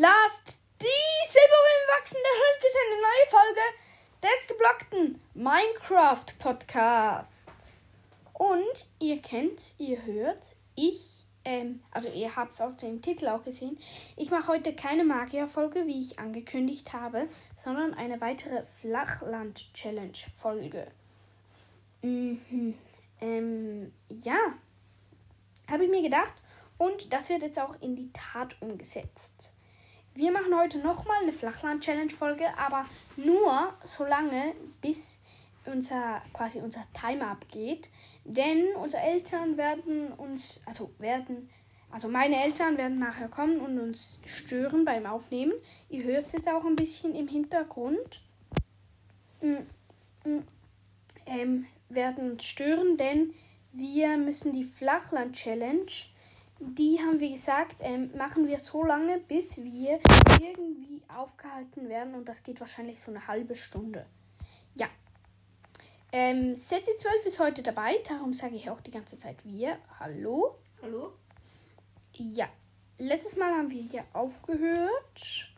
Last die Silberwellen wachsen, der hört bis eine neue Folge des geblockten Minecraft Podcast. Und ihr kennt, ihr hört, ich, ähm, also ihr habt es aus dem Titel auch gesehen, ich mache heute keine Magier-Folge, wie ich angekündigt habe, sondern eine weitere Flachland-Challenge-Folge. Mhm. Ähm, ja, habe ich mir gedacht. Und das wird jetzt auch in die Tat umgesetzt. Wir machen heute nochmal eine Flachland-Challenge-Folge, aber nur so lange, bis unser quasi unser Timer abgeht. Denn unsere Eltern werden uns, also werden, also meine Eltern werden nachher kommen und uns stören beim Aufnehmen. Ihr hört es jetzt auch ein bisschen im Hintergrund. Mm, mm, ähm, werden uns stören, denn wir müssen die Flachland-Challenge die haben wir gesagt, ähm, machen wir so lange, bis wir irgendwie aufgehalten werden. Und das geht wahrscheinlich so eine halbe Stunde. Ja. Ähm, Setzi 12 ist heute dabei, darum sage ich auch die ganze Zeit wir. Hallo. Hallo? Ja. Letztes Mal haben wir hier aufgehört.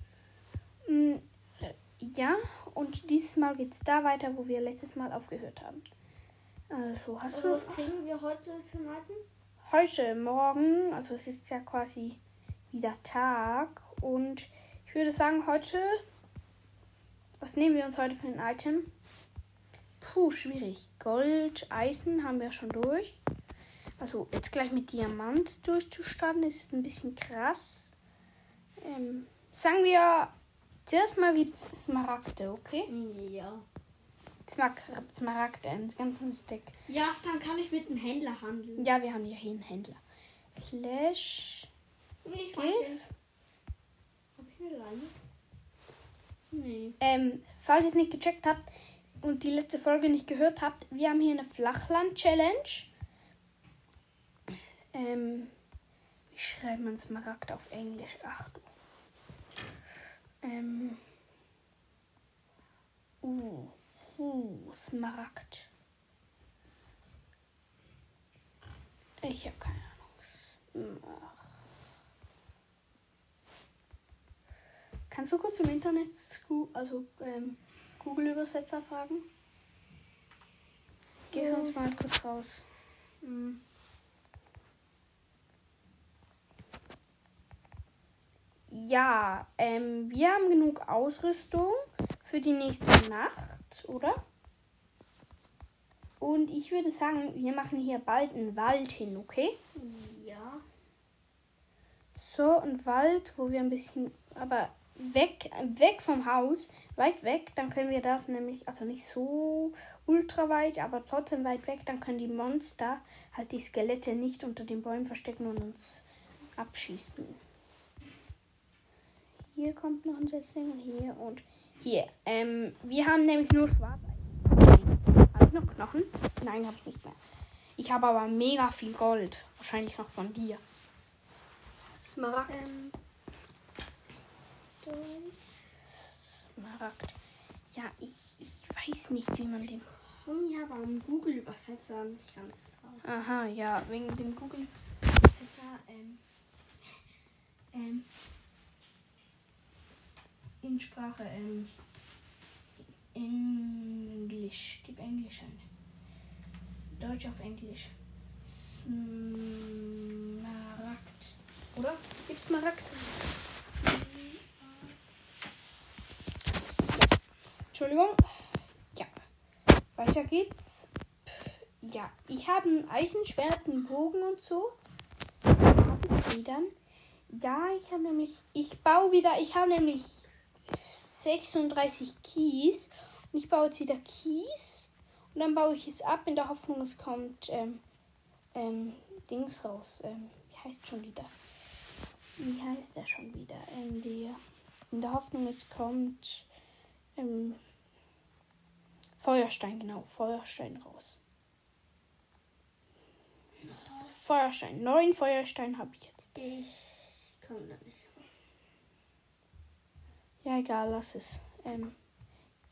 Mm, äh, ja, und dieses Mal geht es da weiter, wo wir letztes Mal aufgehört haben. Also, hast Also du was kriegen wir heute für Marken? Heute Morgen, also es ist ja quasi wieder Tag und ich würde sagen heute, was nehmen wir uns heute für ein Item? Puh, schwierig. Gold, Eisen haben wir schon durch. Also jetzt gleich mit Diamant durchzustarten ist ein bisschen krass. Ähm, sagen wir, zuerst mal gibt es Smaragde, okay? Ja. Smarag Smaragde, einen ganzen Stack. Ja, dann kann ich mit dem Händler handeln. Ja, wir haben hier einen Händler. Slash Give. Hab ich eine Leine? Nee. Ähm, falls ihr es nicht gecheckt habt und die letzte Folge nicht gehört habt, wir haben hier eine Flachland-Challenge. Ähm, wie schreibt man Smaragd auf Englisch? Ach du. Ähm. Uh, uh, Smaragd. Ich habe keine Ahnung. Ach. Kannst du kurz im Internet, also ähm, Google-Übersetzer fragen? Geh Ja. sonst mal kurz raus. Hm. Ja, ähm, wir haben genug Ausrüstung für die nächste Nacht, oder? Und ich würde sagen, wir machen hier bald einen Wald hin, okay? Ja. So, ein Wald, wo wir ein bisschen, aber weg, weg vom Haus, weit weg, dann können wir da nämlich, also nicht so ultra weit, aber trotzdem weit weg, dann können die Monster halt die Skelette nicht unter den Bäumen verstecken und uns abschießen. Hier kommt noch ein Setzling und hier und hier. Ähm, wir haben nämlich nur Schwarz. Habe ich noch Knochen? Nein, habe ich nicht mehr. Ich habe aber mega viel Gold. Wahrscheinlich noch von dir. Smaragd. Ähm, Smaragd. Ja, ich, ich weiß nicht, wie man den. Ich habe einen Google-Übersetzer nicht ganz drauf. Aha, ja, wegen dem Google. Ähm, ähm, in Sprache, ähm, Englisch. Gib Englisch ein. Deutsch auf Englisch. Smaragd. Oder? Gib Smaragd. Entschuldigung. Ja. Weiter geht's. Ja, ich habe ein Eisenschwert, einen Bogen und so. Federn? Ja, ich habe nämlich. Ich baue wieder. Ich habe nämlich 36 Kies. Und ich baue jetzt wieder Kies. Und dann baue ich es ab in der Hoffnung, es kommt ähm, ähm, Dings raus. Ähm, wie heißt schon wieder? Wie heißt der schon wieder? In der, in der Hoffnung, es kommt ähm, Feuerstein, genau. Feuerstein raus. Feuerstein. Neun Feuerstein habe ich jetzt. Ich komme nicht. Ja, egal, lass es. Ähm,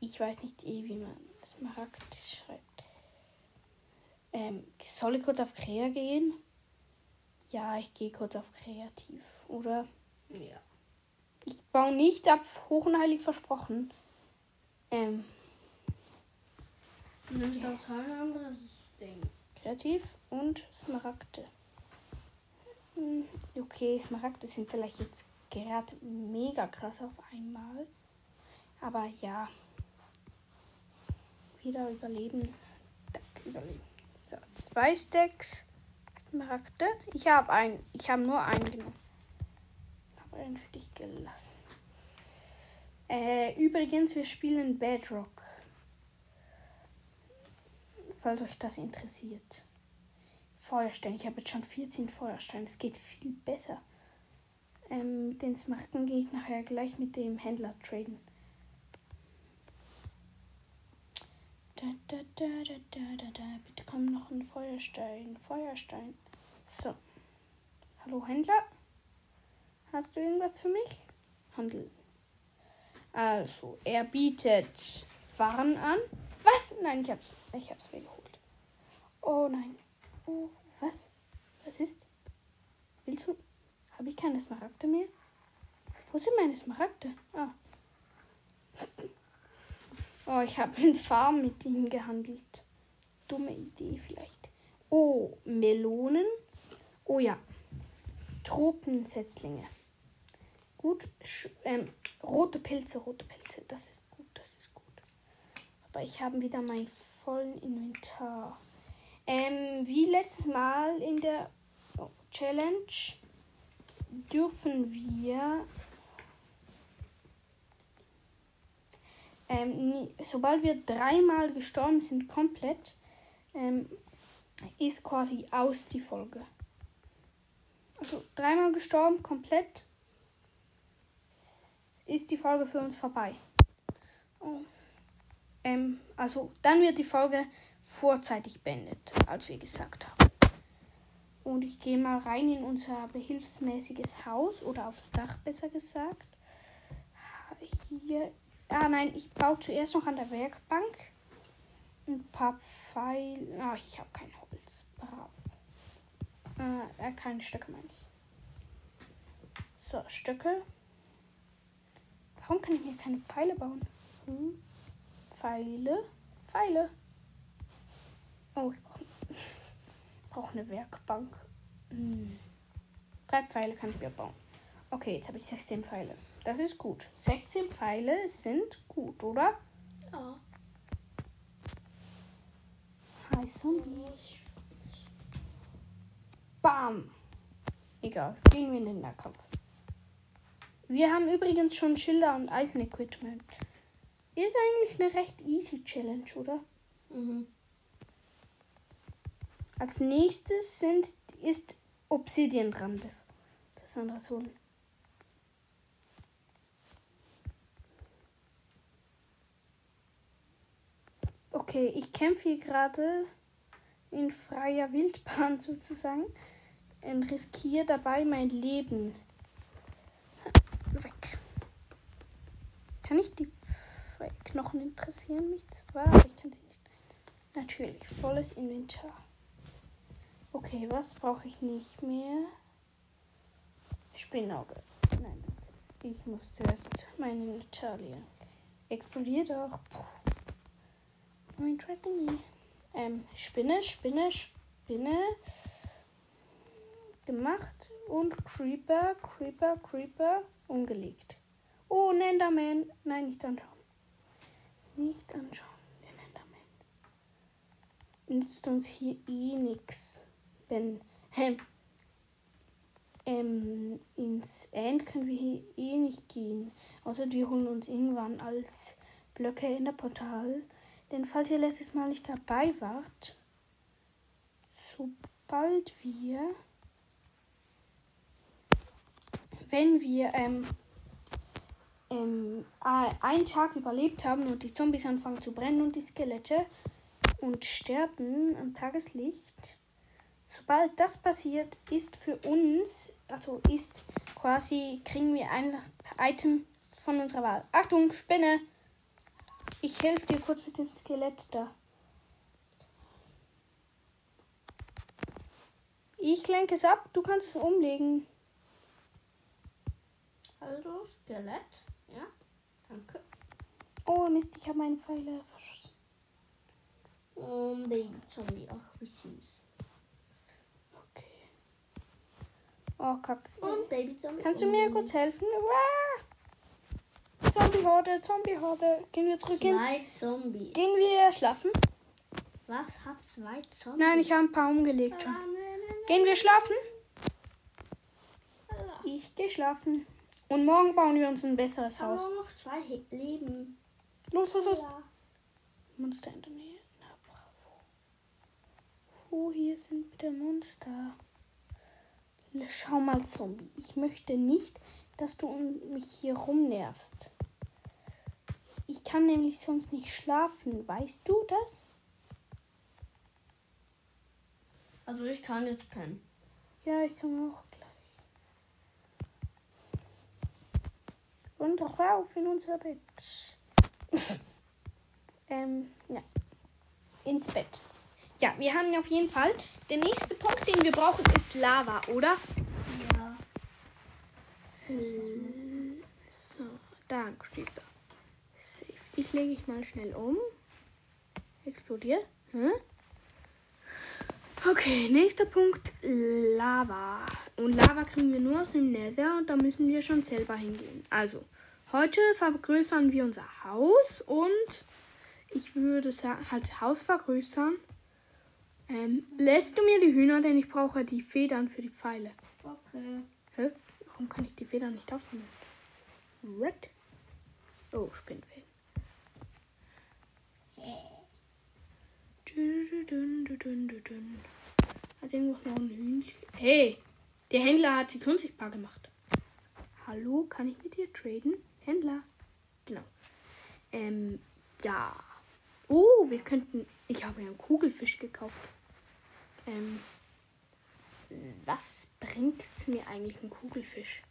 ich weiß nicht eh, wie man Smaragd schreibt. Ähm, soll ich kurz auf Krea gehen? Ja, ich gehe kurz auf Kreativ, oder? Ja. Ich Bau nicht ab, hoch und heilig versprochen. Ähm, Du nimmst auch kein anderes Ding. kreativ und Smaragde. Hm, Okay, Smaragde sind vielleicht jetzt gerade mega krass auf einmal. Aber ja. Wieder überleben. So, zwei Stacks Smaragde. Ich habe einen. Ich habe nur einen genommen. Habe einen für dich gelassen. Äh, übrigens, wir spielen Bedrock. Falls euch das interessiert. Feuerstein. Ich habe jetzt schon 14 Feuersteine. Es geht viel besser. Ähm, den Smaragden gehe ich nachher gleich mit dem Händler traden. Da, da, da, da, da, da, da. Bitte komm noch ein Feuerstein. Feuerstein. So. Hallo Händler. Hast du irgendwas für mich? Handel. Also, er bietet Fahren an. Was? Nein, ich hab's. Ich hab's mir geholt. Oh nein. Oh, was? Was ist? Willst du? Habe ich keine Smaragde mehr? Wo sind meine Smaragde? Ah. Oh, ich habe in Farm mit ihnen gehandelt. Dumme Idee vielleicht. Oh, Melonen. Oh ja. Tropensetzlinge. Gut. Ähm, rote Pilze, rote Pilze. Das ist gut, das ist gut. Aber ich habe wieder mein vollen Inventar. Ähm, wie letztes Mal in der oh, Challenge dürfen wir, ähm, nie, sobald wir dreimal gestorben sind, komplett, ähm, ist quasi aus die Folge. Also dreimal gestorben, komplett, ist die Folge für uns vorbei. Oh. Ähm, also dann wird die Folge vorzeitig beendet, als wir gesagt haben. Und ich gehe mal rein in unser behilfsmäßiges Haus oder aufs Dach besser gesagt. Hier. Ah nein, ich baue zuerst noch an der Werkbank ein paar Pfeile. Ah, ich habe kein Holz. Brav. Äh, keine Stöcke meine ich. So, Stöcke. Warum kann ich mir keine Pfeile bauen? Hm. Pfeile. Pfeile. Oh, ich brauche brauch eine Werkbank. Hm. Drei Pfeile kann ich mir bauen. Okay, jetzt habe ich 16 Pfeile. Das ist gut. 16 Pfeile sind gut, oder? Ja. Hi, Zombie. Bam. Egal, gehen wir in den Nahkampf. Wir haben übrigens schon Schilder und Eisenequipment. Ist eigentlich eine recht easy Challenge, oder? Mhm. Als nächstes sind, ist Obsidian dran. Das andere holen. Okay, ich kämpfe hier gerade in freier Wildbahn sozusagen und riskiere dabei mein Leben. Weg. Kann ich die Knochen interessieren mich zwar, aber ich kann sie nicht. Natürlich, volles Inventar. Okay, was brauche ich nicht mehr? Spinnauge. Nein, ich muss zuerst mein Inventar leeren. Explodiert auch. Mein Tringy. Ähm, Spinne, Spinne, Spinne. Gemacht und Creeper, Creeper, Creeper umgelegt. Oh, Nenderman. Nein, nicht anschauen. Nicht anschauen. Der Nenderman. Nützt uns hier eh nichts. Wenn ähm, ähm, ins End können wir eh nicht gehen. Außer wir holen uns irgendwann als Blöcke in der Portal. Denn falls ihr letztes Mal nicht dabei wart, sobald wir, wenn wir ähm, ähm, einen Tag überlebt haben und die Zombies anfangen zu brennen und die Skelette und sterben am Tageslicht, sobald das passiert, ist für uns, also ist quasi, kriegen wir einfach Item von unserer Wahl. Achtung, Spinne! Ich helfe dir kurz mit dem Skelett da. Ich lenke es ab, du kannst es umlegen. Also Skelett. Ja, danke. Oh Mist, ich habe meine Pfeile verschossen. Und Baby Zombie. Ach, wie süß. Okay. Oh, kack. Und Baby Zombie. Kannst du mir kurz helfen? Uah! Zombie-Horde, Zombie-Horde. Gehen wir zurück ins... Zwei Zombies. Gehen wir schlafen? Was hat zwei Zombies? Nein, ich habe ein paar umgelegt schon. Gehen wir schlafen? Ich gehe schlafen. Und morgen bauen wir uns ein besseres Aber Haus. noch zwei Leben. Los, los, los. Ja. Monster in der Nähe. Na, bravo. Wo hier sind bitte Monster? Schau mal, Zombie. Ich möchte nicht, dass du mich hier rumnervst. Ich kann nämlich sonst nicht schlafen. Weißt du das? Also ich kann jetzt pennen. Ja, ich kann auch gleich. Und rauf in unser Bett. ähm, ja. Ins Bett. Ja, wir haben auf jeden Fall. Der nächste Punkt, den wir brauchen, ist Lava, oder? Ja. So, da ein Creeper. Safe. Dich lege ich mal schnell um. Explodiert. Hm? Okay, nächster Punkt. Lava. Und Lava kriegen wir nur aus dem Nether und da müssen wir schon selber hingehen. Also, heute vergrößern wir unser Haus und ich würde sagen, halt Haus vergrößern. Ähm, lässt du mir die Hühner, denn ich brauche die Federn für die Pfeile. Okay. Hä? Warum kann ich die Federn nicht aufsammeln? What? Oh, Spinnfäden. Hat irgendwo noch ein Hühnchen? Hey, der Händler hat sich unsichtbar gemacht. Hallo, kann ich mit dir traden? Händler. Genau. Ähm, ja. Oh, wir könnten. Ich habe ja einen Kugelfisch gekauft. Ähm, was bringt's mir eigentlich ein Kugelfisch?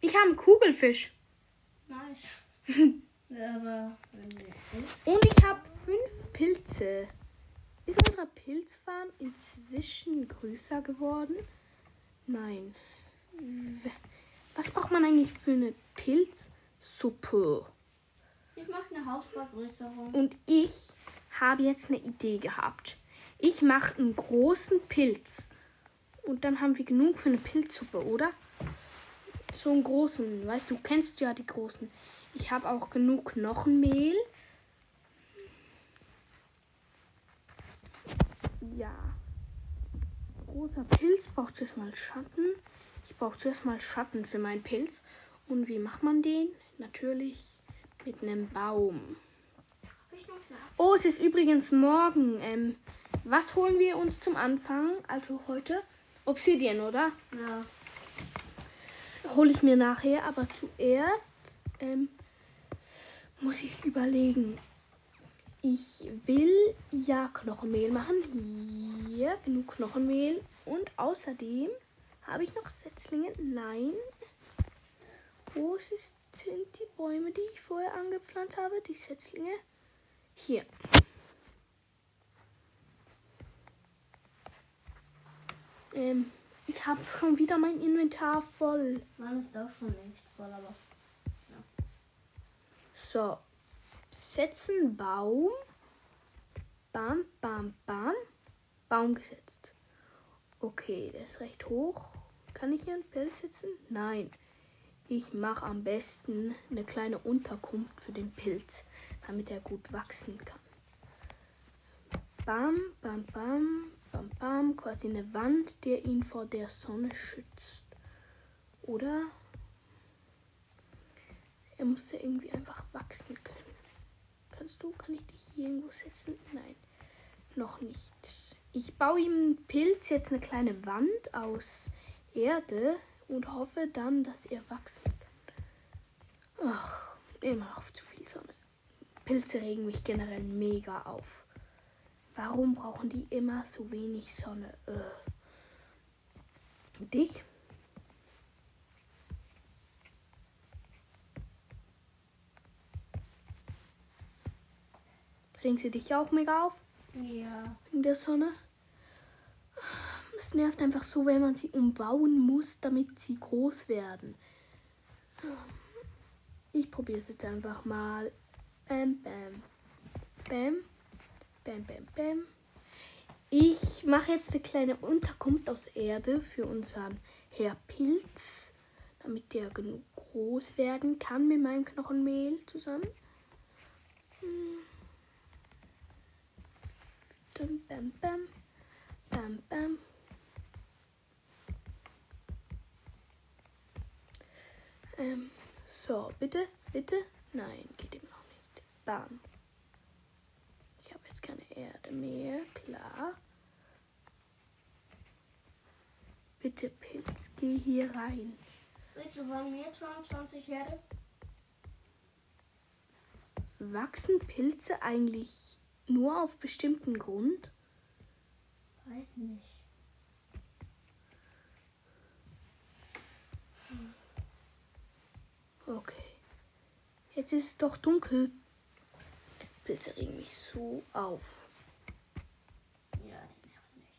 Ich habe einen Kugelfisch. Nice. aber Und ich habe fünf Pilze. Ist unsere Pilzfarm inzwischen größer geworden? Nein. Was braucht man eigentlich für eine Pilzsuppe? Ich mache eine Hausvergrößerung. Und ich habe jetzt eine Idee gehabt. Ich mache einen großen Pilz. Und dann haben wir genug für eine Pilzsuppe, oder? So einen großen, weißt du, kennst ja die großen. Ich habe auch genug Knochenmehl. Ja. Großer Pilz braucht zuerst mal Schatten. Ich brauche zuerst mal Schatten für meinen Pilz. Und wie macht man den? Natürlich mit einem Baum. Hab ich noch eine Oh, es ist übrigens morgen. Ähm, was holen wir uns zum Anfang? Also heute? Obsidian, oder? Ja. Hole ich mir nachher, aber zuerst ähm, muss ich überlegen. Ich will ja Knochenmehl machen. Hier, genug Knochenmehl. Und außerdem habe ich noch Setzlinge. Nein. Wo sind die Bäume, die ich vorher angepflanzt habe? Die Setzlinge. Hier. Ähm, ich habe schon wieder mein Inventar voll. Mein ist auch schon längst voll, aber. So. Setzen Baum. Bam, bam, bam. Baum gesetzt. Okay, der ist recht hoch. Kann ich hier einen Pilz setzen? Nein. Ich mache am besten eine kleine Unterkunft für den Pilz, damit er gut wachsen kann. Bam, bam, bam, bam, bam. Quasi eine Wand, der ihn vor der Sonne schützt. Oder er muss ja irgendwie einfach wachsen können. Kannst du, kann ich dich hier irgendwo setzen? Nein, noch nicht. Ich baue ihm einen Pilz jetzt eine kleine Wand aus Erde und hoffe dann, dass er wachsen kann. Ach, immer noch zu viel Sonne. Pilze regen mich generell mega auf. Warum brauchen die immer so wenig Sonne? Äh. Und dich? Regen sie dich auch mega auf? Ja. Wegen der Sonne? Das nervt einfach so, wenn man sie umbauen muss, damit sie groß werden. Ich probiere es jetzt einfach mal. Bam, bam. Bam. Bam, bam, bam. Ich mache jetzt eine kleine Unterkunft aus Erde für unseren Herr Pilz, damit der genug groß werden kann mit meinem Knochenmehl zusammen. Hm. Bam, bam, bam. Bam, bam. Ähm, so, bitte, bitte. Nein, geht ihm Bam. Ich habe jetzt keine Erde mehr, klar. Bitte, Pilz, geh hier rein. Willst du von mir 22 Erde? Wachsen Pilze eigentlich nur auf bestimmten Grund? Weiß nicht. Okay. Jetzt ist es doch dunkel. Pilze regen mich so auf. Ja, die nerven nicht.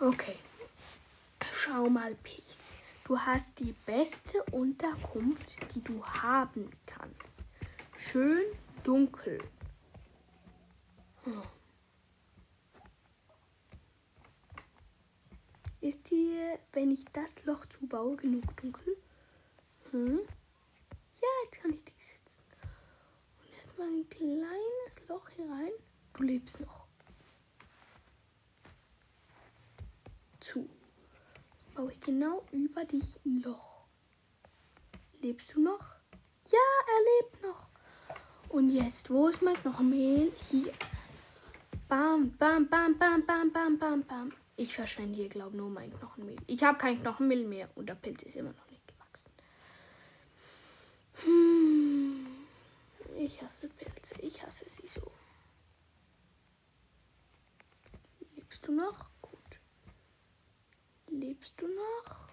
Okay. Schau mal, Pilz. Du hast die beste Unterkunft, die du haben kannst. Schön dunkel. Oh. Ist dir, wenn ich das Loch zubaue, genug dunkel? Hm? Ja, jetzt kann ich dich sitzen. Und jetzt mal ein kleines Loch hier rein. Du lebst noch. Zu. Jetzt baue ich genau über dich ein Loch. Lebst du noch? Ja, er lebt noch. Und jetzt, wo ist mein Knochenmehl? Hier. Bam, bam, bam, bam, bam, bam, bam, bam. Ich verschwende hier, glaube nur mein Knochenmehl. Ich habe kein Knochenmehl mehr und der Pilz ist immer noch nicht gewachsen. Hm. Ich hasse Pilze. Ich hasse sie so. Lebst du noch? Gut. Lebst du noch?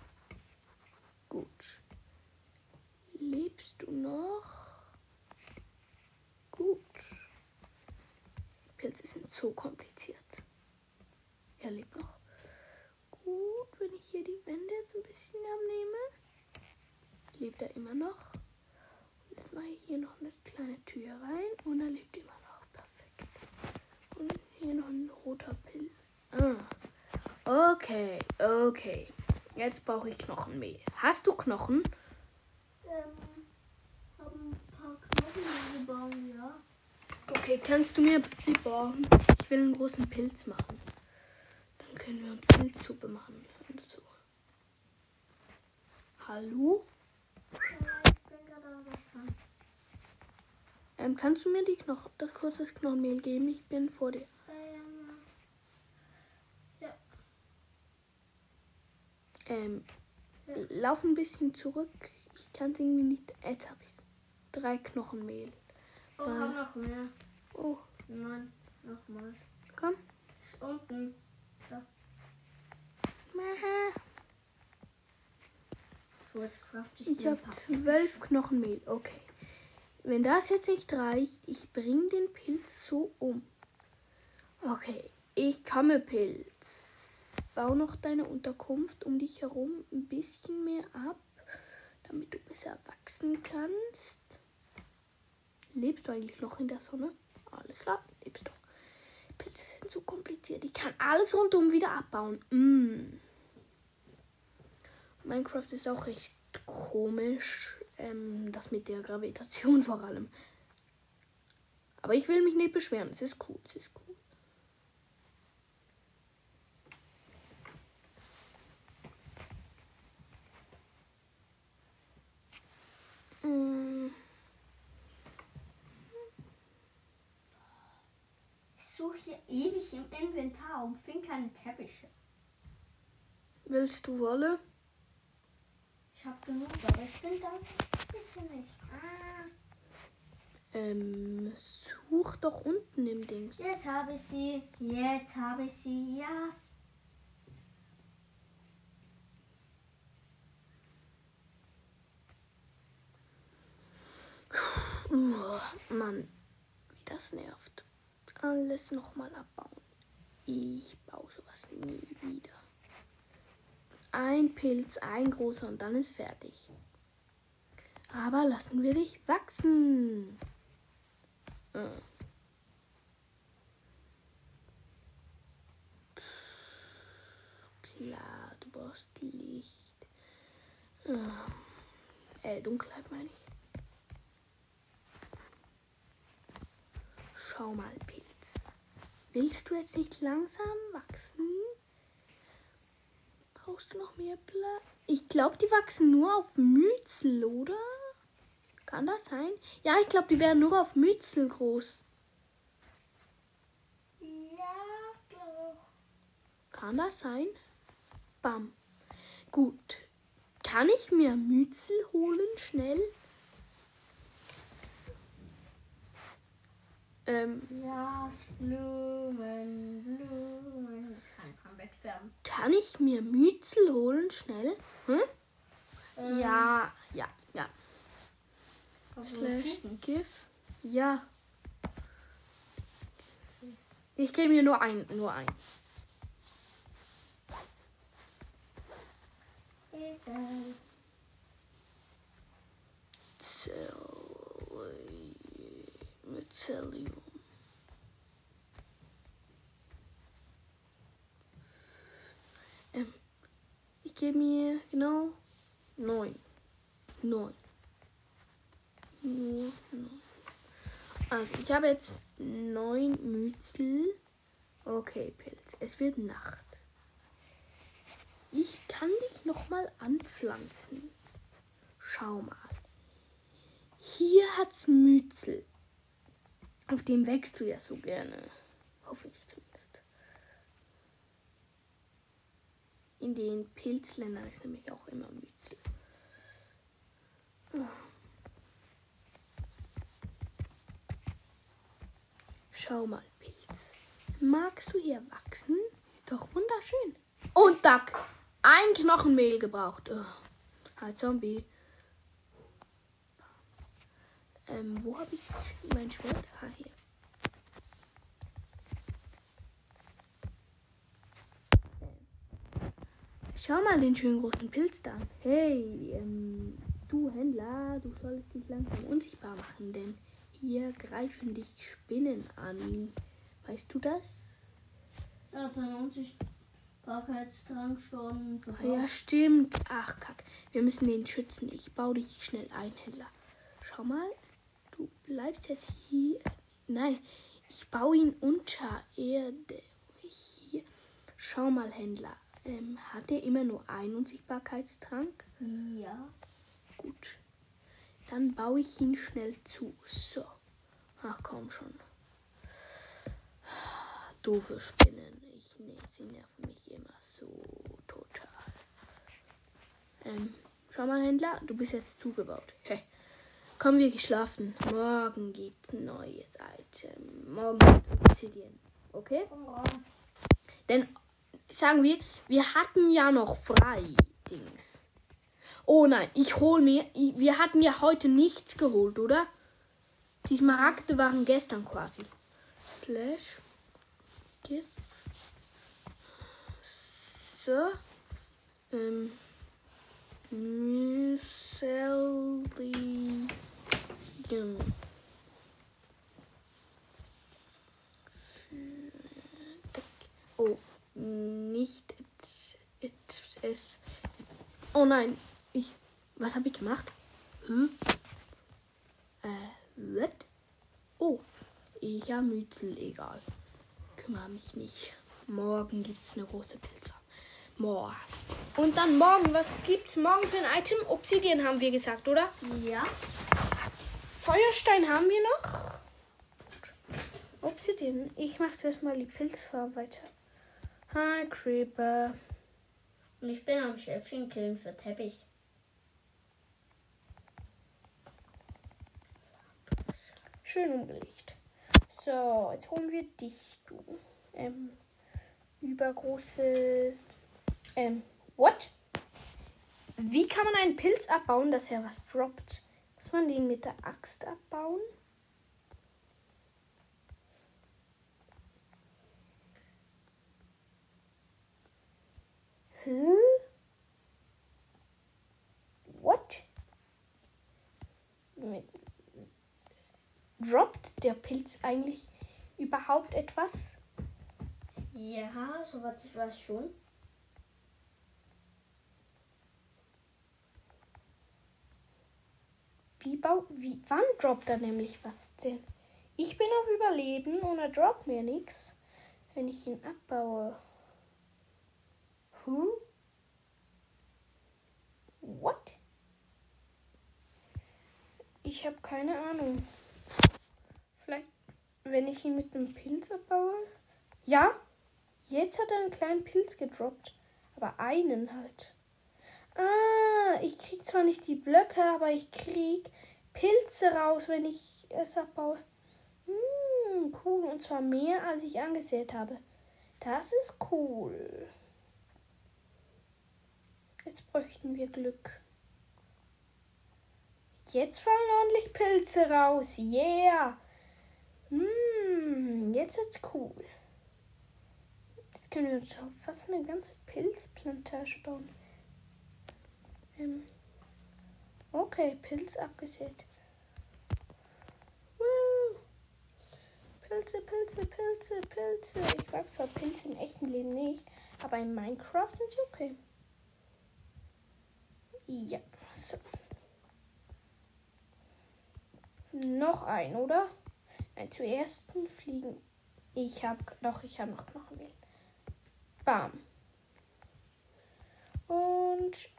Gut. Lebst du noch? Gut. Pilze sind so kompliziert. Er lebt noch. Gut, wenn ich hier die Wände jetzt ein bisschen abnehme. Lebt er immer noch. Und jetzt mache ich hier noch eine kleine Tür rein und er lebt immer noch. Perfekt. Und hier noch ein roter Pilz. Ah. Okay, okay. Jetzt brauche ich Knochenmehl. Hast du Knochen? Ähm, hab ein paar Knochen gebaut, ja. Okay, kannst du mir die bauen? Ich will einen großen Pilz machen. Können wir eine Pilzsuppe machen. So. Hallo? Äh, ich bin gerade aber dran. Ähm, kannst du mir die Knochen, das kurze Knochenmehl geben? Ich bin vor dir. Ähm, ja. Ähm, lauf ein bisschen zurück. Ich kann es irgendwie nicht. Jetzt habe ich's. Drei Knochenmehl. Oh, hab noch mehr. Oh, Nein, nochmal. komm. Ist unten. Ich habe zwölf Knochenmehl. Okay. Wenn das jetzt nicht reicht, ich bringe den Pilz so um. Okay, ich komme Pilz. Bau noch deine Unterkunft um dich herum ein bisschen mehr ab, damit du besser wachsen kannst. Lebst du eigentlich noch in der Sonne? Alles klar, lebst du. Pilze sind so kompliziert. Ich kann alles rundum wieder abbauen. Mm. Minecraft ist auch recht komisch. Ähm, das mit der Gravitation vor allem. Aber ich will mich nicht beschweren. Es ist cool. Es ist cool. Mm, Ich suche hier ewig im Inventar und finde keine Teppiche. Willst du Wolle? Ich habe genug, aber ich finde das bitte nicht. Ah, Ähm, such doch unten im Dings. jetzt habe ich sie. Jetzt habe ich sie. Ja. Oh, Mann, wie das nervt. Alles nochmal abbauen. Ich baue sowas nie wieder. Ein Pilz, ein großer und dann ist fertig. Aber lassen wir dich wachsen. Äh. Klar, du brauchst Licht. Äh, Dunkelheit meine ich. Schau mal, Pilz. Willst du jetzt nicht langsam wachsen? Brauchst du noch mehr Platz? Ich glaube, die wachsen nur auf Mützel, oder? Kann das sein? Ja, ich glaube, die werden nur auf Mützel groß. Ja, doch. Kann das sein? Bam. Gut. Kann ich mir Mützel holen, schnell? Ähm, Blumen, Blumen. Ich kann Bett färben. kann ich mir Mützel holen, schnell? Hm? Ähm, Ja, ja, ja. Slash. GIF. Ja. Ich gebe mir nur ein, nur ein. Egal. Mycelium. Ähm, ich gebe mir genau neun. Neun. Nur neun. Also, ich habe jetzt neun Mützel. Okay, Pilz. Es wird Nacht. Ich kann dich noch mal anpflanzen. Schau mal. Hier hat's Mützel. Auf dem wächst du ja so gerne. Hoffe ich zumindest. In den Pilzländern ist nämlich auch immer Mützel. Schau mal, Pilz. Magst du hier wachsen? Ist doch wunderschön. Und Duck. Ein Knochenmehl gebraucht. Oh. Halt Zombie. Ähm, wo habe ich mein Schwert? Ah, hier. Schau mal den schönen großen Pilz da. an. Hey, ähm, du Händler, du solltest dich langsam unsichtbar machen, denn hier greifen dich Spinnen an. Weißt du das? Er hat seinen Unsichtbarkeitstrank schon Ah, verbraucht. ja, stimmt. Ach, kack. Wir müssen den schützen. Ich baue dich schnell ein, Händler. Schau mal, du bleibst jetzt hier. Nein, ich baue ihn unter Erde. Hier. Schau mal, Händler. Ähm, hat er immer nur einen Unsichtbarkeitstrank? Ja. Gut. Dann baue ich ihn schnell zu. So. Ach komm schon. Doofe Spinnen. Ich, nee, sie nerven mich immer so total. Ähm, schau mal, Händler, du bist jetzt zugebaut. Hey. Komm, wir geschlafen. Morgen gibt's ein neues Item. Morgen gibt's Obsidian. Okay? Denn, sagen wir, wir hatten ja noch frei Dings. Oh nein, ich hol mir. Ich, wir hatten ja heute nichts geholt, oder? Die Smaragde waren gestern quasi. Slash. Gift. So. Ähm. Mycelium. Oh, nicht es. Oh nein, ich. Was habe ich gemacht? Hm? Äh, what? Oh, ich habe Mützel, egal. Kümmere mich nicht. Morgen gibt's eine große Pilzfarm. Morgen. Und dann morgen, was gibt's morgen für ein Item? Obsidian haben wir gesagt, oder? Ja. Feuerstein haben wir noch. Obsidian. Ich mache zuerst mal die Pilzfarm weiter. Hi, Creeper. Und ich bin am Schäfchen killen für Teppich. Schön umgelegt. So, jetzt holen wir dich, du. Ähm, übergroße. Ähm, what? Wie kann man einen Pilz abbauen, dass er was droppt? Muss man den mit der Axt abbauen? Hä? What? Droppt der Pilz eigentlich überhaupt etwas? Ja, soweit ich weiß schon. Wie, bau, wie wann droppt er nämlich was denn? Ich bin auf Überleben und er droppt mir nichts, wenn ich ihn abbaue. Hm? What? Ich habe keine Ahnung. Vielleicht, wenn ich ihn mit einem Pilz abbaue? Ja, jetzt hat er einen kleinen Pilz gedroppt. Aber einen halt. Ah, ich krieg zwar nicht die Blöcke, aber ich krieg Pilze raus, wenn ich es abbaue. Hm, cool. Und zwar mehr, als ich angesät habe. Das ist cool. Jetzt bräuchten wir Glück. Jetzt fallen ordentlich Pilze raus. Yeah. Hm, jetzt wird's cool. Jetzt können wir uns fast eine ganze Pilzplantage bauen. Ähm, okay, Pilz abgesät. Pilze, Pilze, Pilze, Pilze. Ich mag zwar Pilze im echten Leben nicht, aber in Minecraft sind sie okay. Ja, so. Noch ein, oder? Nein, zuerst fliegen. Ich habe doch, ich habe noch Knochenmehl. Bam. Und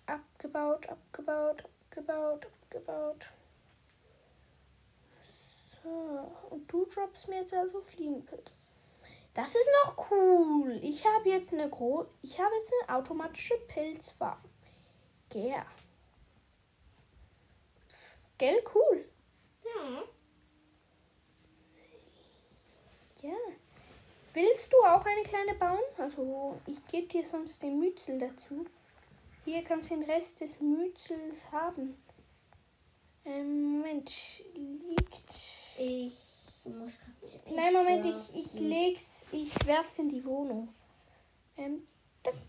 abgebaut, abgebaut, abgebaut, abgebaut. So, und du droppst mir jetzt also Fliegenpilz. Das ist noch cool. Ich habe jetzt eine gro ich habe jetzt eine automatische Pilzfarm. Yeah. Gell, cool. Ja. Ja. Willst du auch eine kleine bauen? Also, ich gebe dir sonst den Mützel dazu. Hier kannst du den Rest des Mützels haben. Ähm, Moment, liegt. Ich muss gerade. Nein, Moment, ich, ich leg's, ich werf's in die Wohnung. Ähm,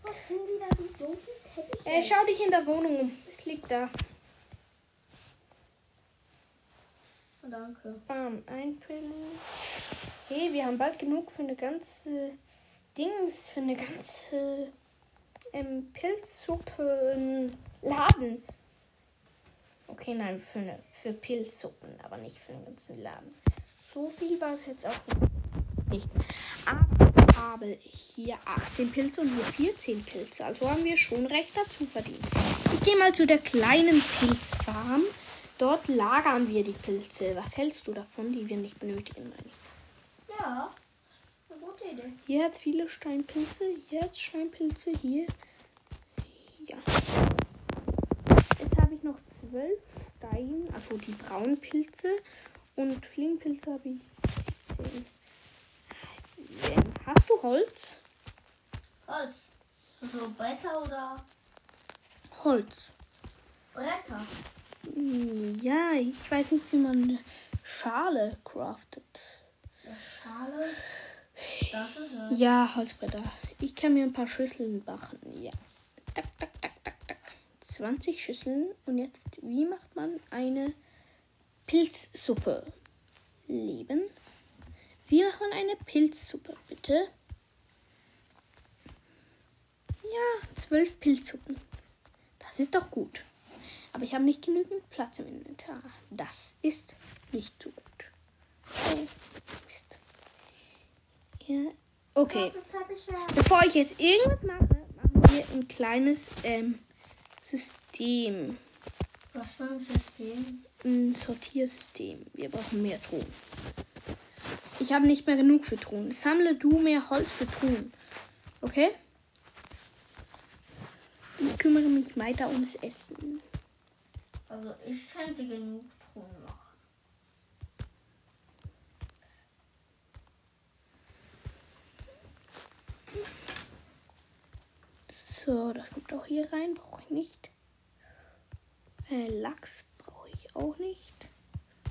Was sind wieder die doofen Teppiche? äh, schau dich in der Wohnung um. Es liegt da. Danke. Bam, einpillen. Hey, wir haben bald genug für eine ganze Dings, für eine ganze ähm, Pilzsuppe. Okay, nein, für, eine, für Pilzsuppen, aber nicht für den ganzen Laden. So viel war es jetzt auch nicht. Aber habe hier 18 Pilze und hier 14 Pilze. Also haben wir schon recht dazu verdient. Ich gehe mal zu der kleinen Pilzfarm. Dort lagern wir die Pilze. Was hältst du davon, die wir nicht benötigen? Meine ich. Ja. Hier hat viele Steinpilze, hier hat Steinpilze, hier. Ja. Jetzt habe ich noch zwölf Stein, also die braunen Pilze. Und Fliegenpilze habe ich 17. Ähm, Hast du Holz? Holz. Also Bretter oder Holz. Bretter? Ja, ich weiß nicht, wie man eine Schale craftet. Das Schale. Ja, Holzbretter. Ich kann mir ein paar Schüsseln machen. Ja. Tak, tak, tak, tak, tak. 20 Schüsseln. Und jetzt, wie macht man eine Pilzsuppe? Leben. Wie macht man eine Pilzsuppe, bitte? Ja, zwölf Pilzsuppen. Das ist doch gut. Aber ich habe nicht genügend Platz im Inventar. Das ist nicht so gut. Oh. Okay. Bevor ich jetzt irgendwas mache, machen wir ein kleines ähm, System. Was für ein System? Ein Sortiersystem. Wir brauchen mehr Truhen. Ich habe nicht mehr genug für Truhen. Sammle du mehr Holz für Truhen. Okay? Ich kümmere mich weiter ums Essen. Also ich könnte genug tun noch. So, das kommt auch hier rein. Brauche ich nicht. Äh, Lachs brauche ich auch nicht.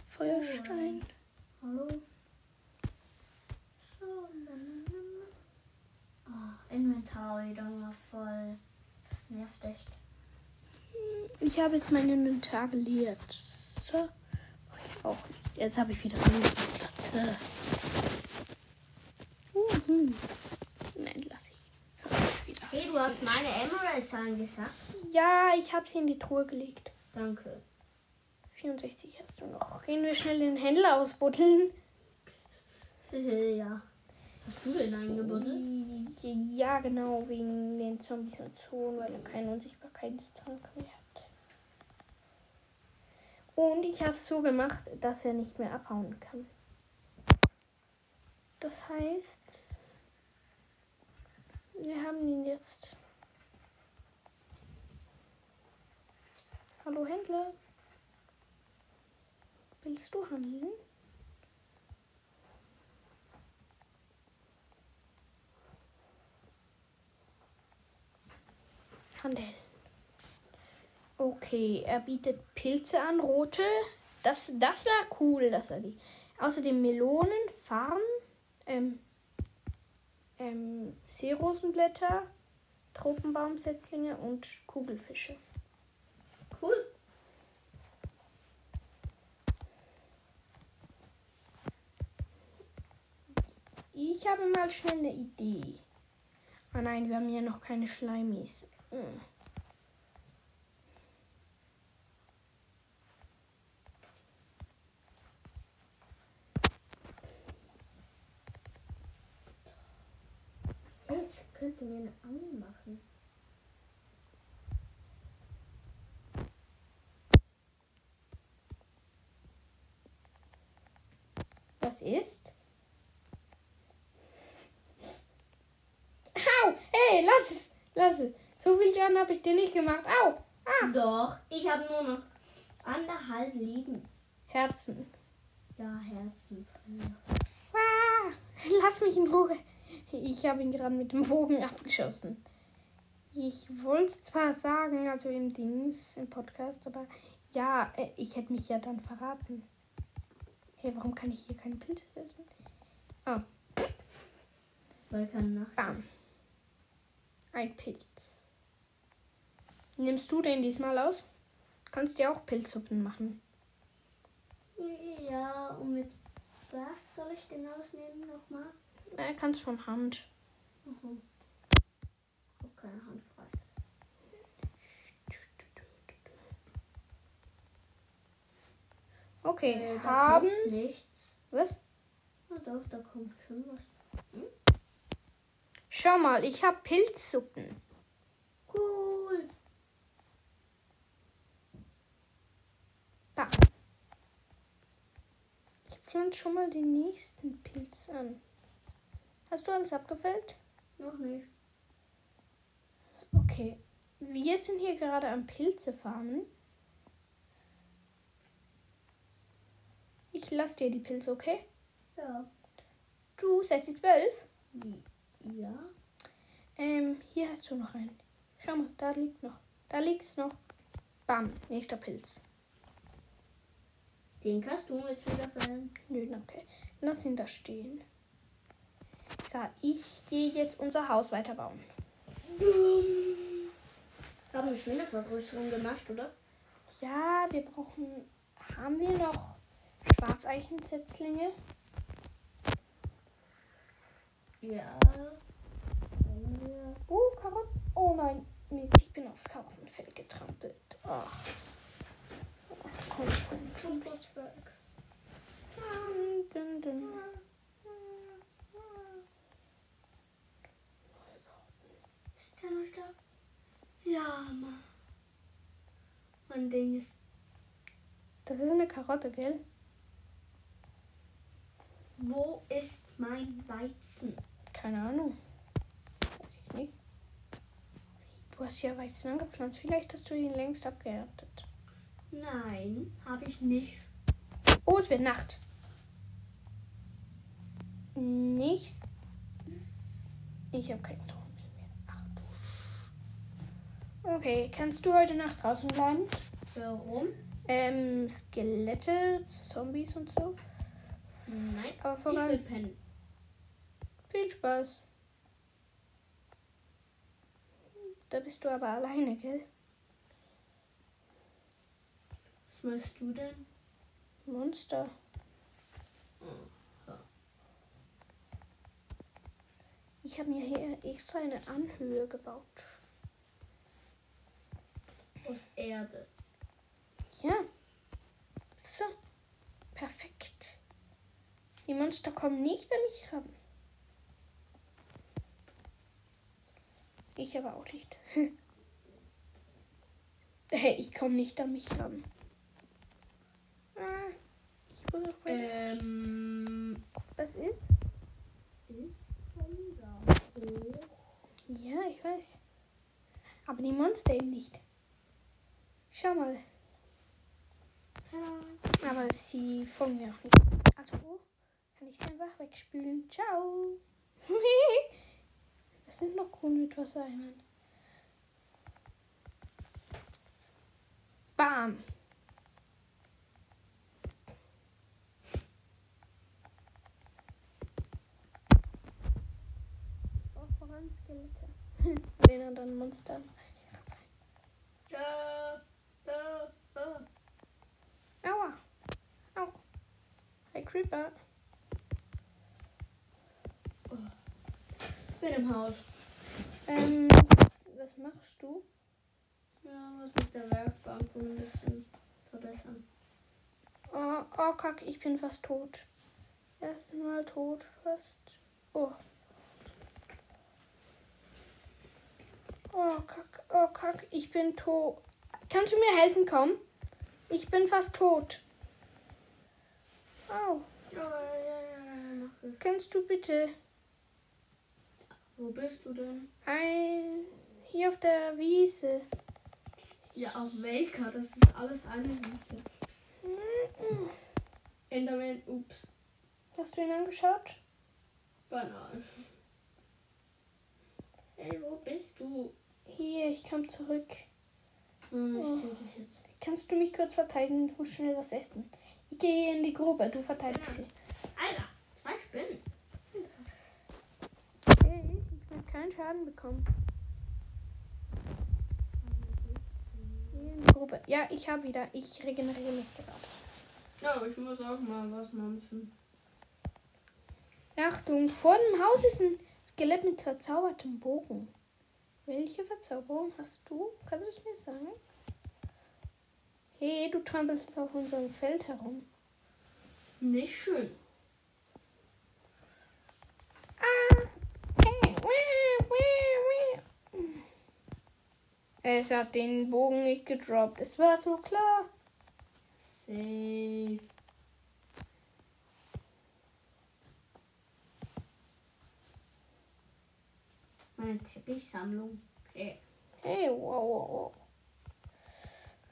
Feuerstein. Hallo. So, na, na, na, na. Oh, Inventar wieder mal voll. Das nervt echt. Ich habe jetzt mein Inventar geleert. So. Mach ich auch nicht. Jetzt habe ich wieder genug Platz. Mhm. Nein, lass ich. So, Hey, du hast meine Emeralds angesagt. Ja, ich habe sie in die Truhe gelegt. Danke. 64 hast du noch. Gehen wir schnell den Händler ausbuddeln. Ja. Hast du den eingebuddelt? Ja, genau, wegen den Zombies und Zonen, weil er keinen Unsichtbarkeitstrank mehr hat. Und ich habe es so gemacht, dass er nicht mehr abhauen kann. Das heißt, wir haben ihn jetzt. Hallo Händler. Willst du handeln? Handel. Okay, er bietet Pilze an, rote. Das, das wäre cool, dass er die. Außerdem Melonen, Farn, ähm, ähm, Seerosenblätter, Tropenbaumsetzlinge und Kugelfische. Cool. Ich habe mal schnell eine Idee. Ah nein, wir haben ja noch keine Schleimis. Hm. Ich könnte mir eine Angel machen. Was ist? Au! Hey, lass es! Lass es! So viel Schaden habe ich dir nicht gemacht. Au! Ah! Doch, ich habe nur noch anderthalb Leben. Herzen. Ja, Herzen. Ah! Lass mich in Ruhe. Ich habe ihn gerade mit dem Bogen abgeschossen. Ich wollte es zwar sagen, also im Dings, im Podcast, aber ja, äh, ich hätte mich ja dann verraten. Hey, warum kann ich hier keine Pilze essen? Oh, Weil keine Nacht. bam. Ein Pilz. Nimmst du den diesmal aus? Kannst dir auch Pilzsuppen machen. Ja, und mit was soll ich den ausnehmen nochmal? Äh, kannst von Hand. Mhm. Hab keine Hand frei. Okay, Äh, da haben. nichts. Was? Na doch, da kommt schon was. Schau mal, ich habe Pilzsuppen. Cool. Bam. Ich pflanze schon mal den nächsten Pilz an. Hast du alles abgefällt? Noch nicht. Okay. Wir sind hier gerade am Pilze farmen. Ich lasse dir die Pilze, okay? Ja. Du setzt die zwölf. Ja. Ähm, hier hast du noch einen. Schau mal, da liegt noch. Da liegt's noch. Bam, nächster Pilz. Den kannst du jetzt wieder fällen. Nö, danke. Lass ihn da stehen. So, ich gehe jetzt unser Haus weiterbauen. Haben eine schöne Vergrößerung gemacht, oder? Ja, wir brauchen. Haben wir noch Schwarzeichensetzlinge? Ja. Oh, Karotten. Oh nein, Mist, ich bin aufs Karottenfeld getrampelt. Ach. Ach komm schon. Schon weg. Dun, dun, dun. Da? Ja, Mann. Mein Ding ist. Das ist eine Karotte, gell? Wo ist mein Weizen? Keine Ahnung. Weiß ich nicht. Du hast ja Weizen angepflanzt. Vielleicht hast du ihn längst abgeerntet. Nein, habe ich nicht. Oh, es wird Nacht. Nichts. Ich habe keinen du. Okay, kannst du heute Nacht draußen bleiben? Warum? Ähm, Skelette, Zombies und so. Nein. Aber Ich voran will pennen. viel Spaß. Da bist du aber alleine, gell? Was machst du denn? Monster. Ich habe mir hier extra eine Anhöhe gebaut. Aus Erde. Ja. So. Perfekt. Die Monster kommen nicht an mich ran. Ich aber auch nicht. hey, ich komme nicht an mich ran. Ah, ich muss auch weiter. Ähm. Was ist? Ich komm da hoch. Ja, ich weiß. Aber die Monster eben nicht. Schau mal. Aber sie folgen mir auch nicht. Also kann ich sie einfach wegspülen. Ciao. Das sind noch Wassereimern. Bam. Auch voran Skelette. An den anderen Monstern. Ja. Aua. Au. Hi Creeper. Ich bin im Haus. Ähm, was machst du? Ja, was mit der Werkbank ein bisschen verbessern. Oh, oh kack, ich bin fast tot. Erstmal tot, fast. Oh. Oh kack, oh kack, ich bin tot. Kannst du mir helfen, komm? Ich bin fast tot. Au. Ja, ja, ja. Kannst du bitte Wo bist du denn? ein hier auf der Wiese? Ja, auf welcher? Das ist alles eine Wiese. Enderman, ups. Hast du ihn angeschaut? Banal. Hey, wo bist du? Hier, ich komme zurück. Hm, ich Oh. seh dich jetzt. Kannst du mich kurz verteidigen? Ich muss schnell was essen. Ich gehe in die Grube, du verteidigst sie. Alter, zwei Spinnen. Hey, ich will keinen Schaden bekommen. Hier in die Grube. Ja, ich habe wieder. Ich regeneriere mich gerade. Ja, ich muss auch mal was mampfen. Achtung, vor dem Haus ist ein Skelett mit verzaubertem Bogen. Welche Verzauberung hast du? Kannst du es mir sagen? Hey, du trampelst auf unserem Feld herum. Nicht schön. Ah! Hey. Es hat den Bogen nicht gedroppt. Es war so klar. Safe. Meine Teppichsammlung. Okay. Hey, wow, wow, wow.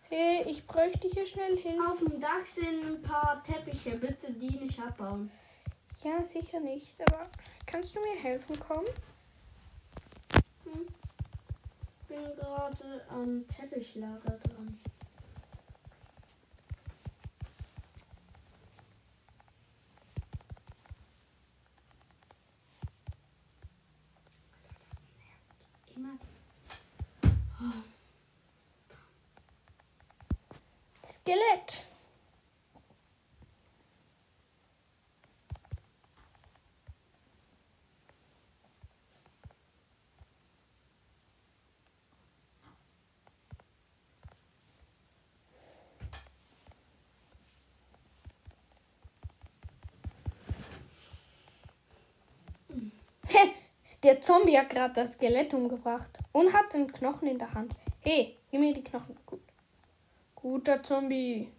Hey, ich bräuchte hier schnell Auf Hilfe. dem Dach sind ein paar Teppiche. Bitte die nicht abbauen. Ja, sicher nicht. Aber kannst du mir helfen, komm? Hm. Bin gerade am Teppichlager dran. Immer. Skelett. Der Zombie hat gerade das Skelett umgebracht und hat den Knochen in der Hand. Hey, gib mir die Knochen. Gut. Guter Zombie.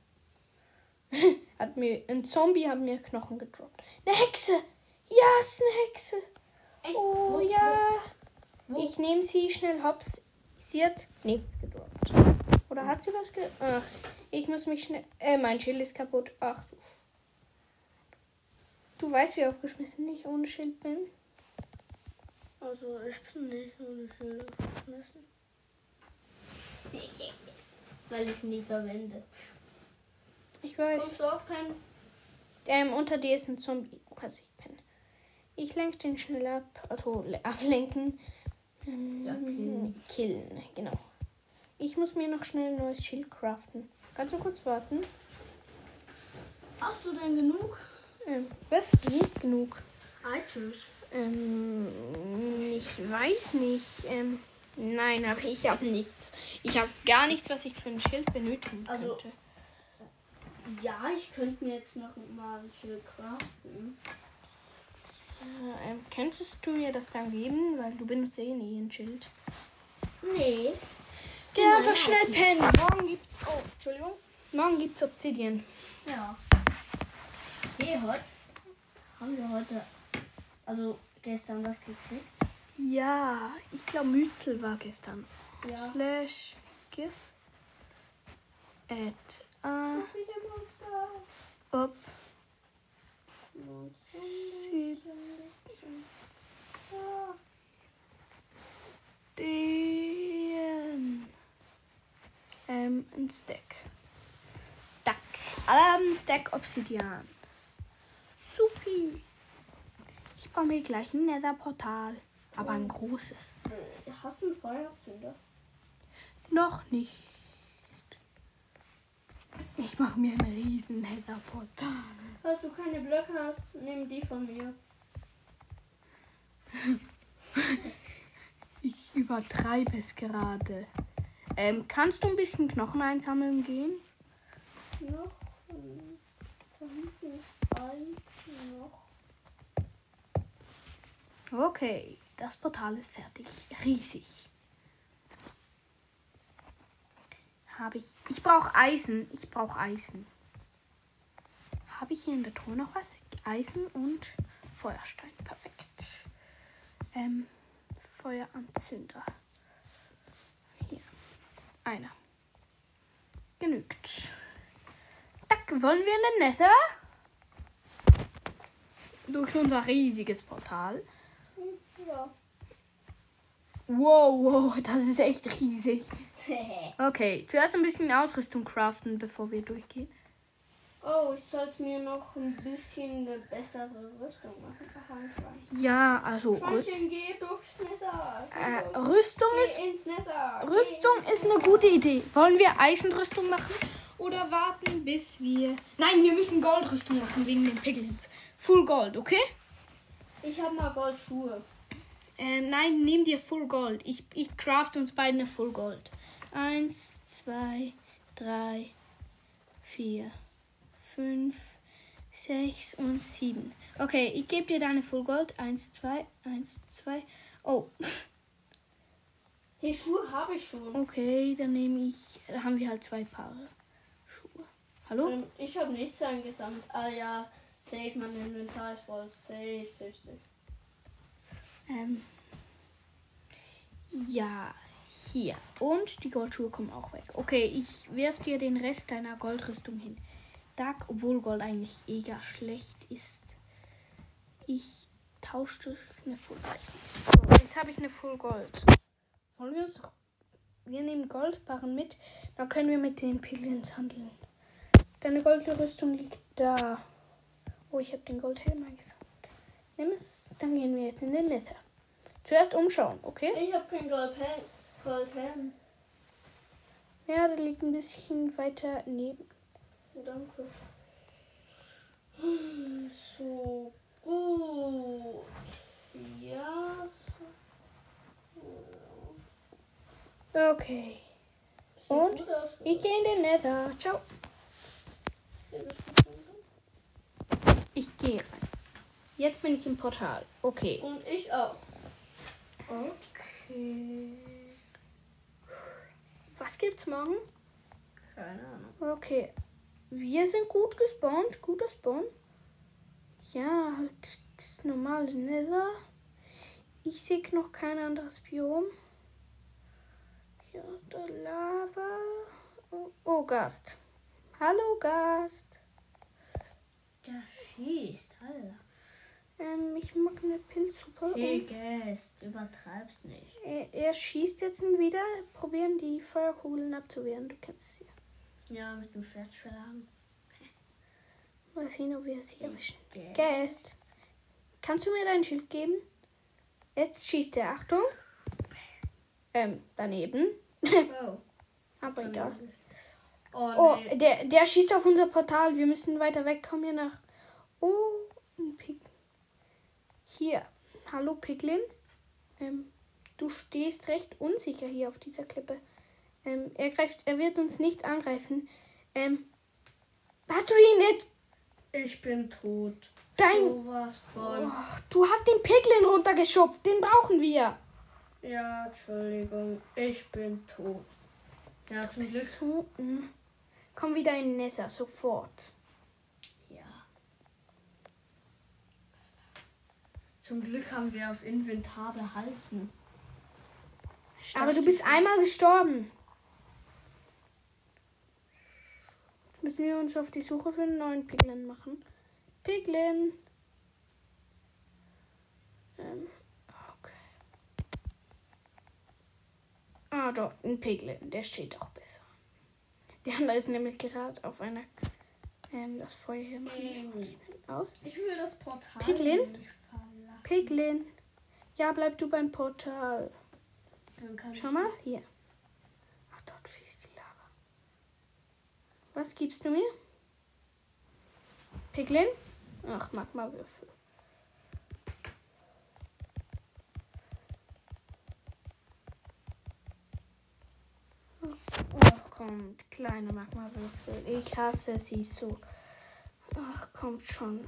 hat mir, ein Zombie hat mir Knochen gedroppt. Eine Hexe. Ja, es ist eine Hexe. Echt? Oh Wo- ja. wo- Ich nehme sie schnell hops. Sie hat nichts gedroppt. Oder hat sie was ge... Ach, ich muss mich schnell... Äh, mein Schild ist kaputt. Ach. du- Du weißt, wie aufgeschmissen ich ohne Schild bin. Also ich bin nicht ohne Schilder geschmissen. Weil ich nie verwende. Ich weiß. Kommst du auch pennen? Ähm, unter dir ist ein Zombie. Du kannst nicht pennen. Ich lenke den schnell ab. Also le- ablenken. Ähm, Ja, killen. killen, genau. Ich muss mir noch schnell ein neues Schild craften. Kannst du kurz warten? Hast du denn genug? Ähm, was? Nicht genug. Items. Ähm, ich weiß nicht. Ähm, nein, aber ich habe nichts. Ich habe gar nichts, was ich für ein Schild benötigen Also- könnte. Ja, ich könnte mir jetzt noch mal ein Schild craften. Äh, ähm, könntest du mir das dann geben? Weil du benutzt eh nie ein Schild. Nee. Geh Nein, einfach schnell pennen. Morgen gibt's. Oh, Entschuldigung. Morgen gibt's Obsidian. Ja. Nee, heute. Haben wir heute. Also gestern was gekriegt? Ja, ich glaube Mützel war gestern. Ja. Slash gif at a ob den ähm ein Stack. Duck. Ein Stack Obsidian. Supi. Ich baue mir gleich ein Nether-Portal. Aber ein großes. Hast du einen Feuerzünder? Noch nicht. Ich mache mir ein riesen Nether-Portal. Falls du keine Blöcke hast, nimm die von mir. Ich übertreibe es gerade. Ähm, kannst du ein bisschen Knochen einsammeln gehen? Noch. ähm, Da hinten ist ein noch. Okay, das Portal ist fertig. Riesig. Habe ich. Ich brauche Eisen. Ich brauche Eisen. Habe ich hier in der Truhe noch was? Eisen und Feuerstein. Perfekt. Ähm, Feueranzünder. Hier. Einer. Genügt. Tack, wollen wir in den Nether? Durch unser riesiges Portal. Wow, wow, das ist echt riesig. Okay, zuerst ein bisschen Ausrüstung craften, bevor wir durchgehen. oh, ich sollte mir noch ein bisschen eine bessere Rüstung machen. Ja, also Schweinchen, geh durchs Nether. Äh. Rüstung Geh ist Nether. Geh Rüstung ist eine gute Idee. Wollen wir Eisenrüstung machen oder warten bis wir Nein, wir müssen Goldrüstung machen wegen den Piglins. Full Gold, okay? Ich habe mal Goldschuhe. Ähm, nein, nimm dir Full Gold. Ich, ich craft uns beide eine Full Gold. Eins, zwei, drei, vier, fünf, sechs und sieben. Okay, ich gebe dir deine Full Gold. Eins, zwei, eins, zwei. Oh, Die Schuhe habe ich schon. okay, dann nehme ich. Da haben wir halt zwei Paare Schuhe. Hallo? Ähm, ich habe nichts eingesammelt. Ah ja, safe, mein Inventar ist voll. Safe, safe, safe. Ähm, ja, hier. Und die Goldschuhe kommen auch weg. Okay, ich werf dir den Rest deiner Goldrüstung hin. Dark, obwohl Gold eigentlich eher schlecht ist. Ich tausche durch eine Full Eisen. So, jetzt habe ich eine Full Gold. Wollen wir uns. Wir nehmen Goldbarren mit. Dann können wir mit den Piglins handeln. Deine Goldrüstung liegt da. Oh, ich habe den Goldhelm eingesammelt. Nimm es, dann gehen wir jetzt in den Nether. Zuerst umschauen, okay? Ich habe kein Goldhelm. Goldhelm. Ja, der liegt ein bisschen weiter neben. Danke. So gut. Ja. Okay. Sieht Und? aus. Ich gehe in den Nether. Ciao. Ich gehe rein. Jetzt bin ich im Portal. Okay. Und ich auch. Okay. Was gibt's morgen? Keine Ahnung. Okay. Wir sind gut gespawnt. Guter Spawn. Ja, halt das normale Nether. Ich sehe noch kein anderes Biom. Ja, da Lava. Oh, oh, Gast. Hallo, Gast. Der schießt, Alter. Und Gast, übertreib's nicht. er, er schießt jetzt wieder. Probieren die Feuerkugeln abzuwehren. Du kennst sie. Ja, mit dem Schwert schlagen. Mal sehen, ob wir es hier erwischen. Gäst. Kannst du mir dein Schild geben? Jetzt schießt er. Achtung. Ähm, daneben. Oh. Aber egal. Oh, Oh, nee. der, der schießt auf unser Portal. Wir müssen weiter weg. Komm hier nach. Oh, ein Pig. Hier. Hallo, Piglin. Ähm, du stehst recht unsicher hier auf dieser Klippe. Ähm, er greift, er wird uns nicht angreifen. Ähm, hast du ihn jetzt? Ich bin tot. Dein. Von. Oh, du hast den Piglin runtergeschubst. Den brauchen wir. Ja, Entschuldigung. Ich bin tot. Ja, zum Glück. So, mm. Komm wieder in Nessa, sofort. Ja. Zum Glück haben wir auf Inventar behalten. Aber du bist einmal gestorben. Jetzt müssen wir uns auf die Suche für einen neuen Piglin machen. Piglin. Ähm, okay. Ah, dort, ein Piglin. Der steht auch besser. Der andere ist nämlich gerade auf einer. Ähm, das Feuer hier Ähm. mal schnell aus. Ich will das Portal Piglin? nicht. Piglin. Ja, bleib du beim Portal. Schau mal, hier. Ach, dort fließt die Lava. Was gibst du mir? Piglin? Ach, Magma-Würfel. Ach, kommt, kleine Magma-Würfel. Ich hasse sie so. Ach, kommt schon.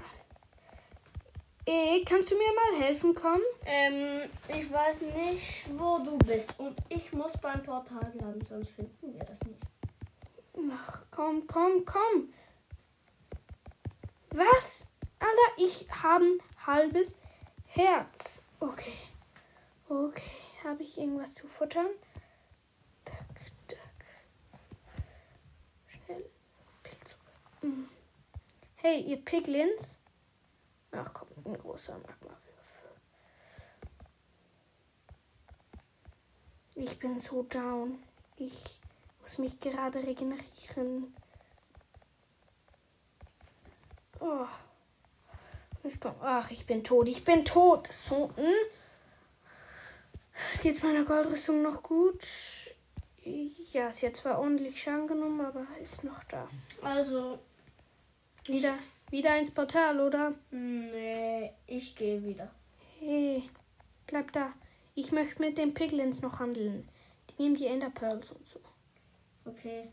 Ey, kannst du mir mal helfen kommen? Ähm, ich weiß nicht, wo du bist. Und ich muss beim Portal bleiben, sonst finden wir das nicht. Ach, komm, komm, komm. Was? Alter, ich habe ein halbes Herz. Okay. Okay. Habe ich irgendwas zu futtern? Tack, tack. Schnell. Pilz. Mm. Hey, ihr Piglins. Ach komm, ein großer Magmawürfel. Ich bin so down. Ich muss mich gerade regenerieren. Oh. Ach, ich bin tot. Ich bin tot. So, hm? Geht's meiner Goldrüstung noch gut? Ja, sie hat zwar ordentlich Schaden genommen, aber ist noch da. Also, Wieder, wieder ins Portal, oder? nee, ich gehe wieder. Hey, bleib da. Ich möchte mit den Piglins noch handeln. Die nehmen die Ender Pearls und so. Okay.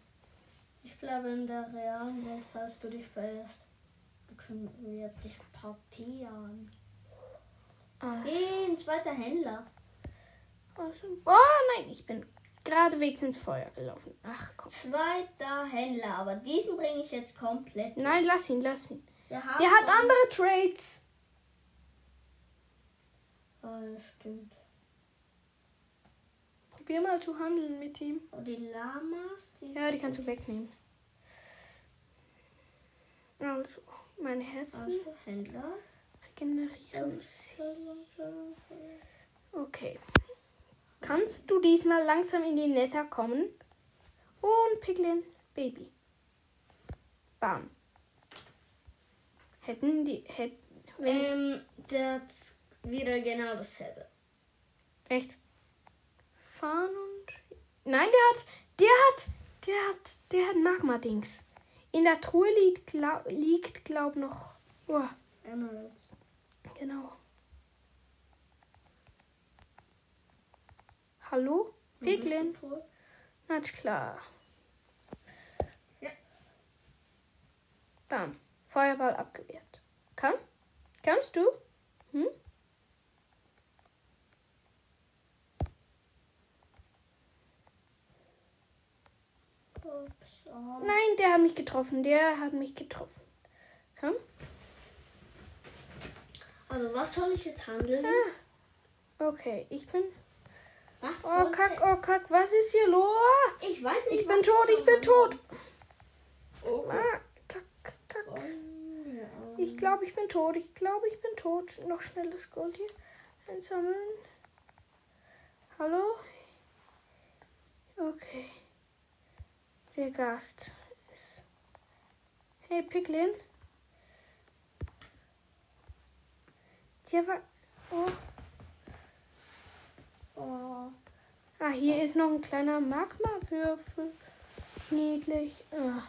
Ich bleibe in der realen Welt, falls du dich verirrst. Dann können wir dich partieren. Ah, Hey, ein zweiter Händler. Oh nein, ich bin geradewegs ins Feuer gelaufen. Ach komm. Zweiter Händler, aber diesen bringe ich jetzt komplett. Nein, lass ihn, lass ihn. Der hat, Der hat andere Trades. Ah, stimmt. Probier mal zu handeln mit ihm. Und die Lamas, die. Ja, die kannst du wegnehmen. Also, meine Herzen Also, Händler. regenerieren. Okay. Kannst du diesmal langsam in die Nether kommen? Und Piglin, Baby. Bam. Hätten die, hätten, wenn ich, Ähm, der hat wieder genau dasselbe. echt. Fahren und, nein, der hat, der hat, der hat, der hat Magma-Dings. In der Truhe liegt, glaub, liegt, glaub noch, oh, Emeralds. genau. Hallo? Piglin? Na klar. Ja. Bam. Feuerball abgewehrt. Komm. Kommst du? Hm? Nein, der hat mich getroffen. Der hat mich getroffen. Komm. Also, was soll ich jetzt handeln? Okay, ich bin. Was oh Kack, oh Kack, was ist hier los? Ich weiß nicht. Ich bin tot, ich bin tot. Oh. Ah, kack, kack. Ähm, ich glaube, ich bin tot. Ich glaube, ich bin tot. Noch schnelles Gold hier einsammeln. Hallo? Okay. Der Gast ist. Hey, Picklin. Dir war. Oh. Oh. Ah, hier ist noch ein kleiner Magma-Würfel. Niedlich. Ah.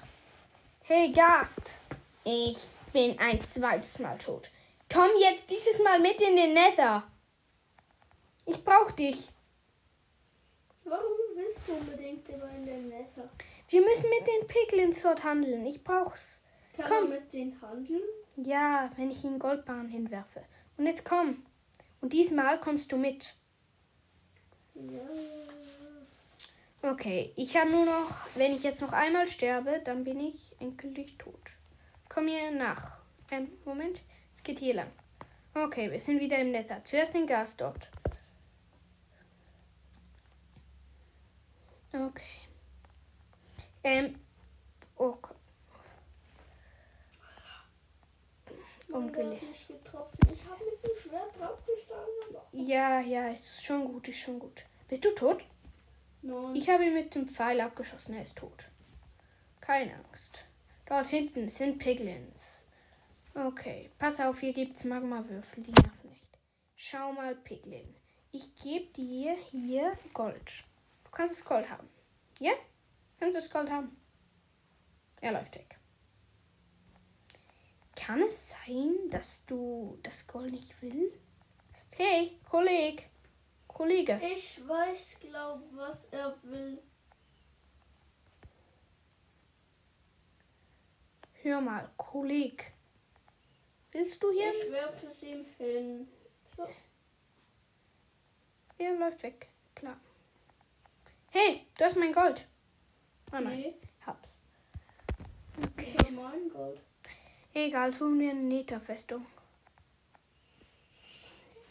Hey, Gast. Ich bin ein zweites Mal tot. Komm jetzt dieses Mal mit in den Nether. Ich brauch dich. Warum willst du unbedingt immer in den Nether? Wir müssen mit den Piglins dort handeln. Ich brauch's. Kann Komm. man mit denen handeln? Ja, wenn ich ihnen Goldbarren hinwerfe. Und jetzt komm. Und diesmal kommst du mit. Ja. Okay, ich habe nur noch, wenn ich jetzt noch einmal sterbe, dann bin ich endgültig tot. Komm hier nach. Ähm, Moment, es geht hier lang. Okay, wir sind wieder im Nether. Zuerst den Gas dort. Okay. Ähm, oh, Gott. Mein Umgelegt. Gott, nicht getroffen. Ich habe mit dem Schwert draufgestanden. Ja, ja, ist schon gut, ist schon gut. Bist du tot? Nein. Ich habe ihn mit dem Pfeil abgeschossen, er ist tot. Keine Angst. Dort hinten sind Piglins. Okay, pass auf, hier gibt's Magmawürfel, die nerven nicht. Schau mal, Piglin. Ich gebe dir hier Gold. Du kannst das Gold haben. Ja? Kannst du das Gold haben? Er läuft weg. Kann es sein, dass du das Gold nicht willst? Hey, Kolleg. Kollege. Ich weiß, glaub, was er will. Hör mal, Kolleg. Willst du hier? Ich werfe es ihm hin. So. Er läuft weg. Klar. Hey, du hast mein Gold. Oh nein, Nee, hab's. habe mein Gold. Egal, suchen wir eine Netherfestung.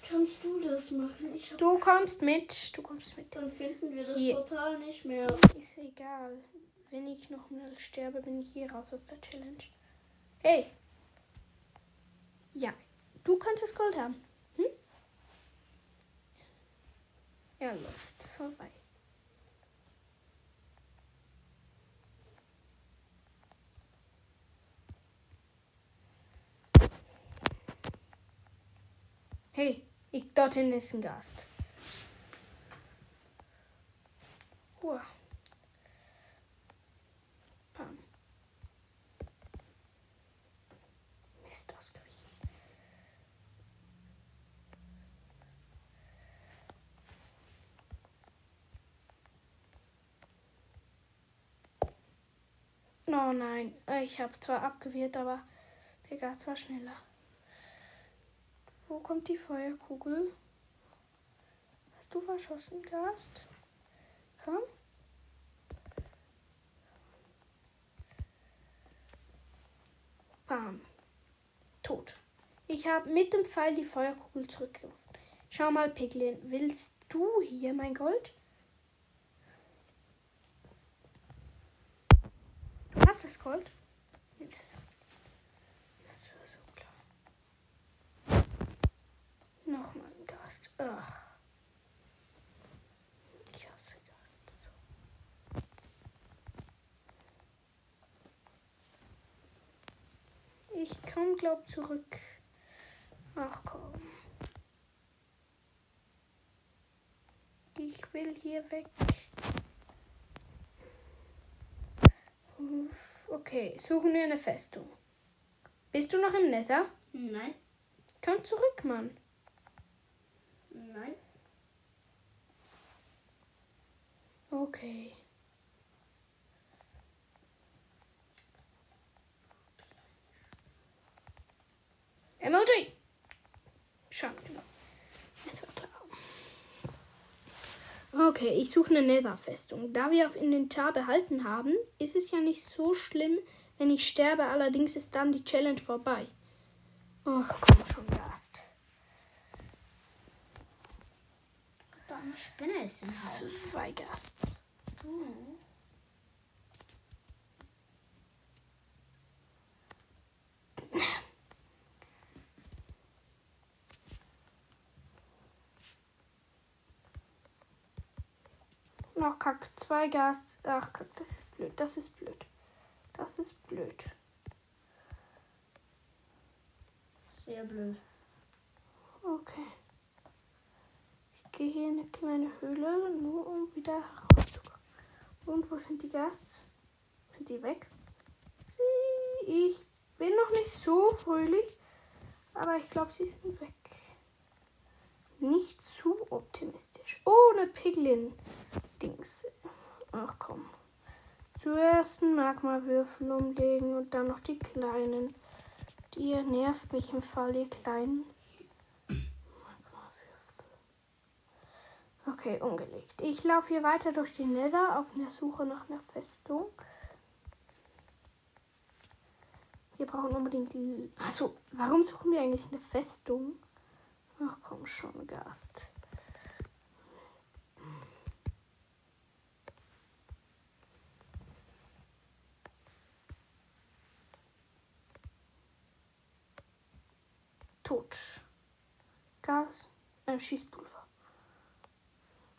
Kannst du das machen? Du kommst mit. Du kommst mit. Dann finden wir das Hier. Portal nicht mehr. Ist egal. Wenn ich noch mal sterbe, bin ich hier raus aus der Challenge. Hey. Ja, du kannst das Gold haben. Hm? Er läuft vorbei. Hey, ich, dort hinten ist Gast. Ausgewichen. Oh nein, ich habe zwar abgewehrt, aber der Gast war schneller. Wo kommt die Feuerkugel? Hast du verschossen, Gast? Komm. Bam. Tot. Ich habe mit dem Pfeil die Feuerkugel zurückgeworfen. Schau mal, Piglin, willst du hier mein Gold? Du hast das Gold? Nimmst es war so klar. Nochmal ein Gast. Ach. Ich hasse Gast. Ich komm, glaub, zurück. Ach komm. Ich will hier weg. Okay, suchen wir eine Festung. Bist du noch im Nether? Nein. Komm zurück, Mann. Nein. Okay. Emoji! Schon, genau. Das war klar. Okay, ich suche eine Nether-Festung. Da wir auf Inventar behalten haben, ist es ja nicht so schlimm, wenn ich sterbe. Allerdings ist dann die Challenge vorbei. Ach, komm schon, Gast. Eine Spinne ist im Haus. Zwei Gasts. Noch kack, zwei Gas. Ach kack, das ist blöd, das ist blöd. Das ist blöd. Sehr blöd. Okay. Gehe hier in eine kleine Höhle, nur um wieder rauszukommen. Und wo sind die Gasts? Sind die weg? Ich bin noch nicht so fröhlich, aber ich glaube, sie sind weg. Nicht zu optimistisch. Ohne Piglin-Dings. Ach komm. Zuerst ein Magma-Würfel umlegen und dann noch die kleinen. Die nervt mich im Fall, ihr kleinen. Magma-Würfel. Okay, umgelegt. Ich laufe hier weiter durch die Nether auf der Suche nach einer Festung. Wir brauchen unbedingt die. Achso, warum suchen wir eigentlich eine Festung? Ach komm schon, Gast. Tot. Gas, äh, Schießpulver.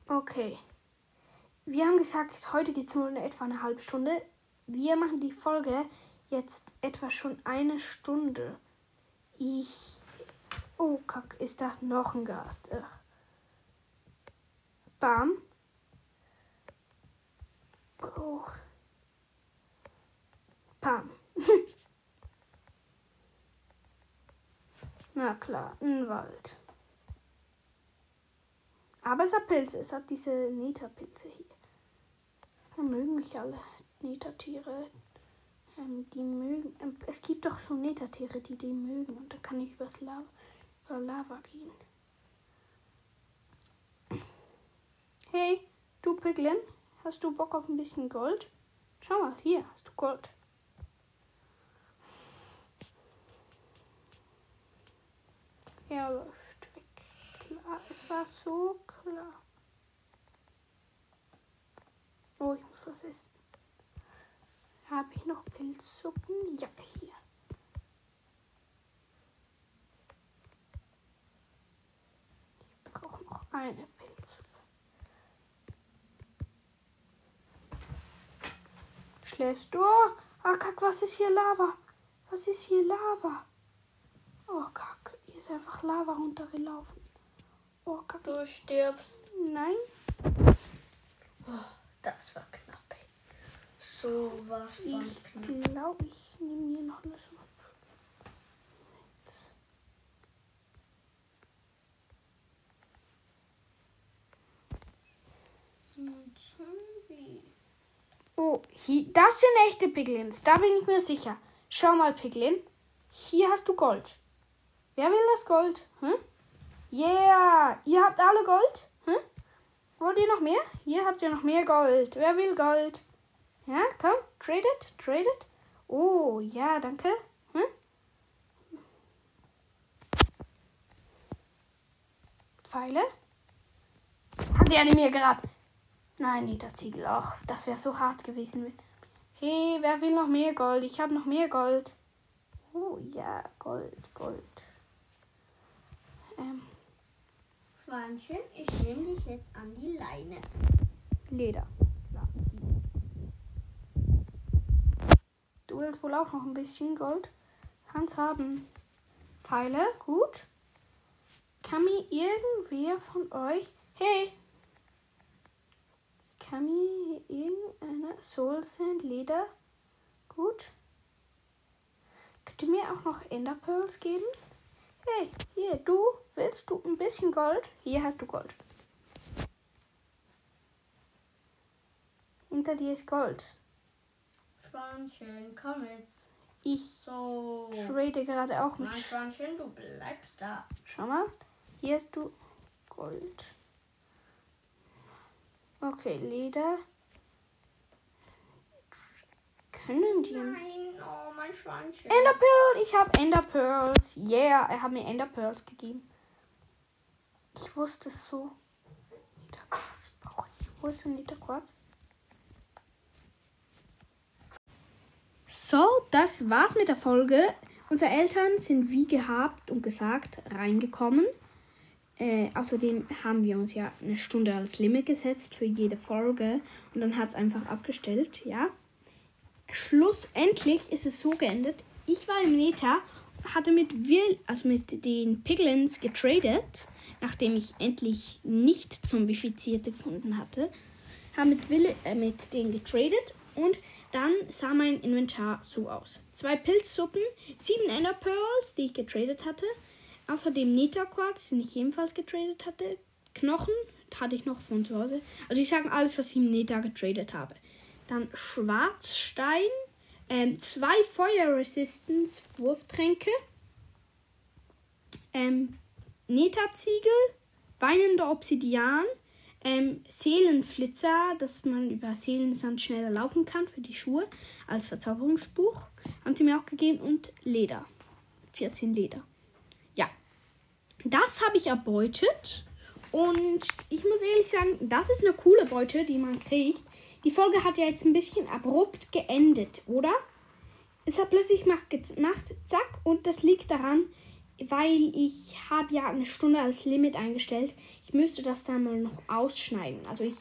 Okay. Wir haben gesagt, heute geht es nur in etwa eine halbe Stunde. Wir machen die Folge jetzt etwa schon eine Stunde. Ich. Oh, kack, ist da noch ein Gast. Ach. Bam. Oh. Pam. Na klar, ein Wald. Aber es hat Pilze, es hat diese Netherpilze hier. Da mögen mich alle Nethertiere. Ähm, die mögen. Ähm, es gibt doch so Nethertiere, die die mögen. Und da kann ich übers Lava, über Lava gehen. Hey, du Piglin, hast du Bock auf ein bisschen Gold? Schau mal, hier hast du Gold. Er läuft war so klar. Oh, ich muss was essen. Habe ich noch Pilzsuppen? Ja, hier. Ich brauche noch eine Pilzsuppe. Schläfst du? Ah, Kack, was ist hier Lava? Was ist hier Lava? Oh, Kack, hier ist einfach Lava runtergelaufen. Oh, Kack. Du stirbst. Nein. Das war knapp. ey. So was von Ich knapp. glaube, ich nehme hier noch eine Suppe. Oh, hier, das sind echte Piglins. Da bin ich mir sicher. Schau mal, Piglin. Hier hast du Gold. Wer will das Gold? Hm? Yeah. Ihr habt alle Gold? Hm? Wollt ihr noch mehr? Hier habt ihr noch mehr Gold. Wer will Gold? Ja, komm. Trade it. Trade it. Oh, ja, danke. Hm? Pfeile? Hat der mir gerade. Nein, Niederziegel. Ach, das wäre so hart gewesen. Hey, wer will noch mehr Gold? Ich habe noch mehr Gold. Oh ja, Gold, Gold. Ähm, Schweinchen, ich nehme dich jetzt an die Leine. Leder. Du willst wohl auch noch ein bisschen Gold? Hans haben. Pfeile, gut. Kann mir irgendwer von euch. Hey! Kann mir irgendeine Soul Sand Leder? Gut. Könnt ihr mir auch noch Ender Pearls geben? Hey, hier, du, willst du ein bisschen Gold? Hier hast du Gold. Hinter dir ist Gold. Schweinchen, komm jetzt. Ich So. trade gerade auch mit. Nein, Schweinchen, du bleibst da. Schau mal, hier hast du Gold. Okay, Leder. Können die. Nein, oh mein Schweinchen. Ender Pearl, ich habe Ender Pearls. Yeah, er hat mir Ender Pearls gegeben. Ich wusste es so. Niederquarz brauche ich. Wo ist denn Niederquarz? So, das war's mit der Folge. Unsere Eltern sind wie gehabt und gesagt reingekommen. Äh, außerdem haben wir uns ja eine Stunde als Limit gesetzt für jede Folge und dann hat es einfach abgestellt, ja. Schlussendlich ist es so geendet. Ich war im Neta hatte mit Will, also mit den Piglins getradet, nachdem ich endlich nicht Zombifizierte gefunden hatte. Habe mit Will, äh, mit denen getradet und dann sah mein Inventar so aus. Zwei Pilzsuppen, sieben Ender Pearls, die ich getradet hatte. Außerdem Nita Quartz, den ich ebenfalls getradet hatte. Knochen hatte ich noch von zu Hause. Also ich sage alles, was ich im Neta getradet habe. Dann Schwarzstein, ähm, zwei Feuer Resistance Wurftränke, ähm, Neta-Ziegel, weinender Obsidian, ähm, Seelenflitzer, dass man über Seelensand schneller laufen kann für die Schuhe als Verzauberungsbuch. Haben sie mir auch gegeben und Leder. 14 Leder. Ja, das habe ich erbeutet. Und ich muss ehrlich sagen, das ist eine coole Beute, die man kriegt. Die Folge hat ja jetzt ein bisschen abrupt geendet, oder? Es hat plötzlich gemacht, zack, und das liegt daran, weil ich habe ja eine Stunde als Limit eingestellt. Ich müsste das dann mal noch ausschneiden. Also ich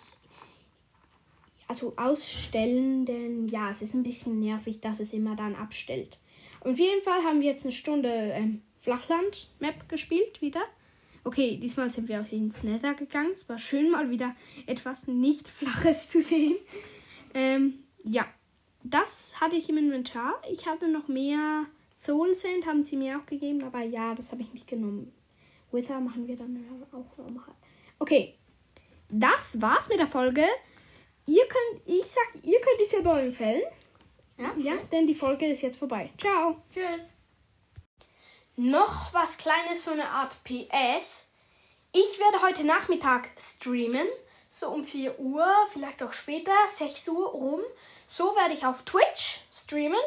also ausstellen, denn ja, es ist ein bisschen nervig, dass es immer dann abstellt. Auf jeden Fall haben wir jetzt eine Stunde ähm, Flachland-Map gespielt wieder. Okay, diesmal sind wir aus ins Nether gegangen. Es war schön, mal wieder etwas nicht Flaches zu sehen. Ähm, ja, das hatte ich im Inventar. Ich hatte noch mehr Soul Sand haben sie mir auch gegeben, aber ja, das habe ich nicht genommen. Wither machen wir dann auch nochmal. Okay, das war's mit der Folge. Ihr könnt, ich sag, ihr könnt diese Bäume fällen. Ja, ja, denn die Folge ist jetzt vorbei. Ciao. Tschüss. Noch was Kleines, so eine Art PS. Ich werde heute Nachmittag streamen, so um 4 Uhr, vielleicht auch später, 6 Uhr rum. So werde ich auf Twitch streamen.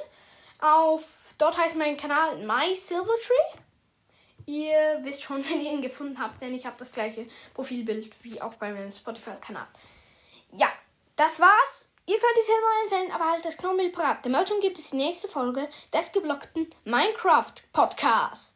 Auf dort heißt mein Kanal My Silvertree. Ihr wisst schon, wenn ihr ihn gefunden habt, denn ich habe das gleiche Profilbild wie auch bei meinem Spotify-Kanal. Ja, das war's. Ihr könnt es selber empfehlen, aber halt das Knobel parat. Dem Meldung gibt es die nächste Folge des geblockten Minecraft Podcasts.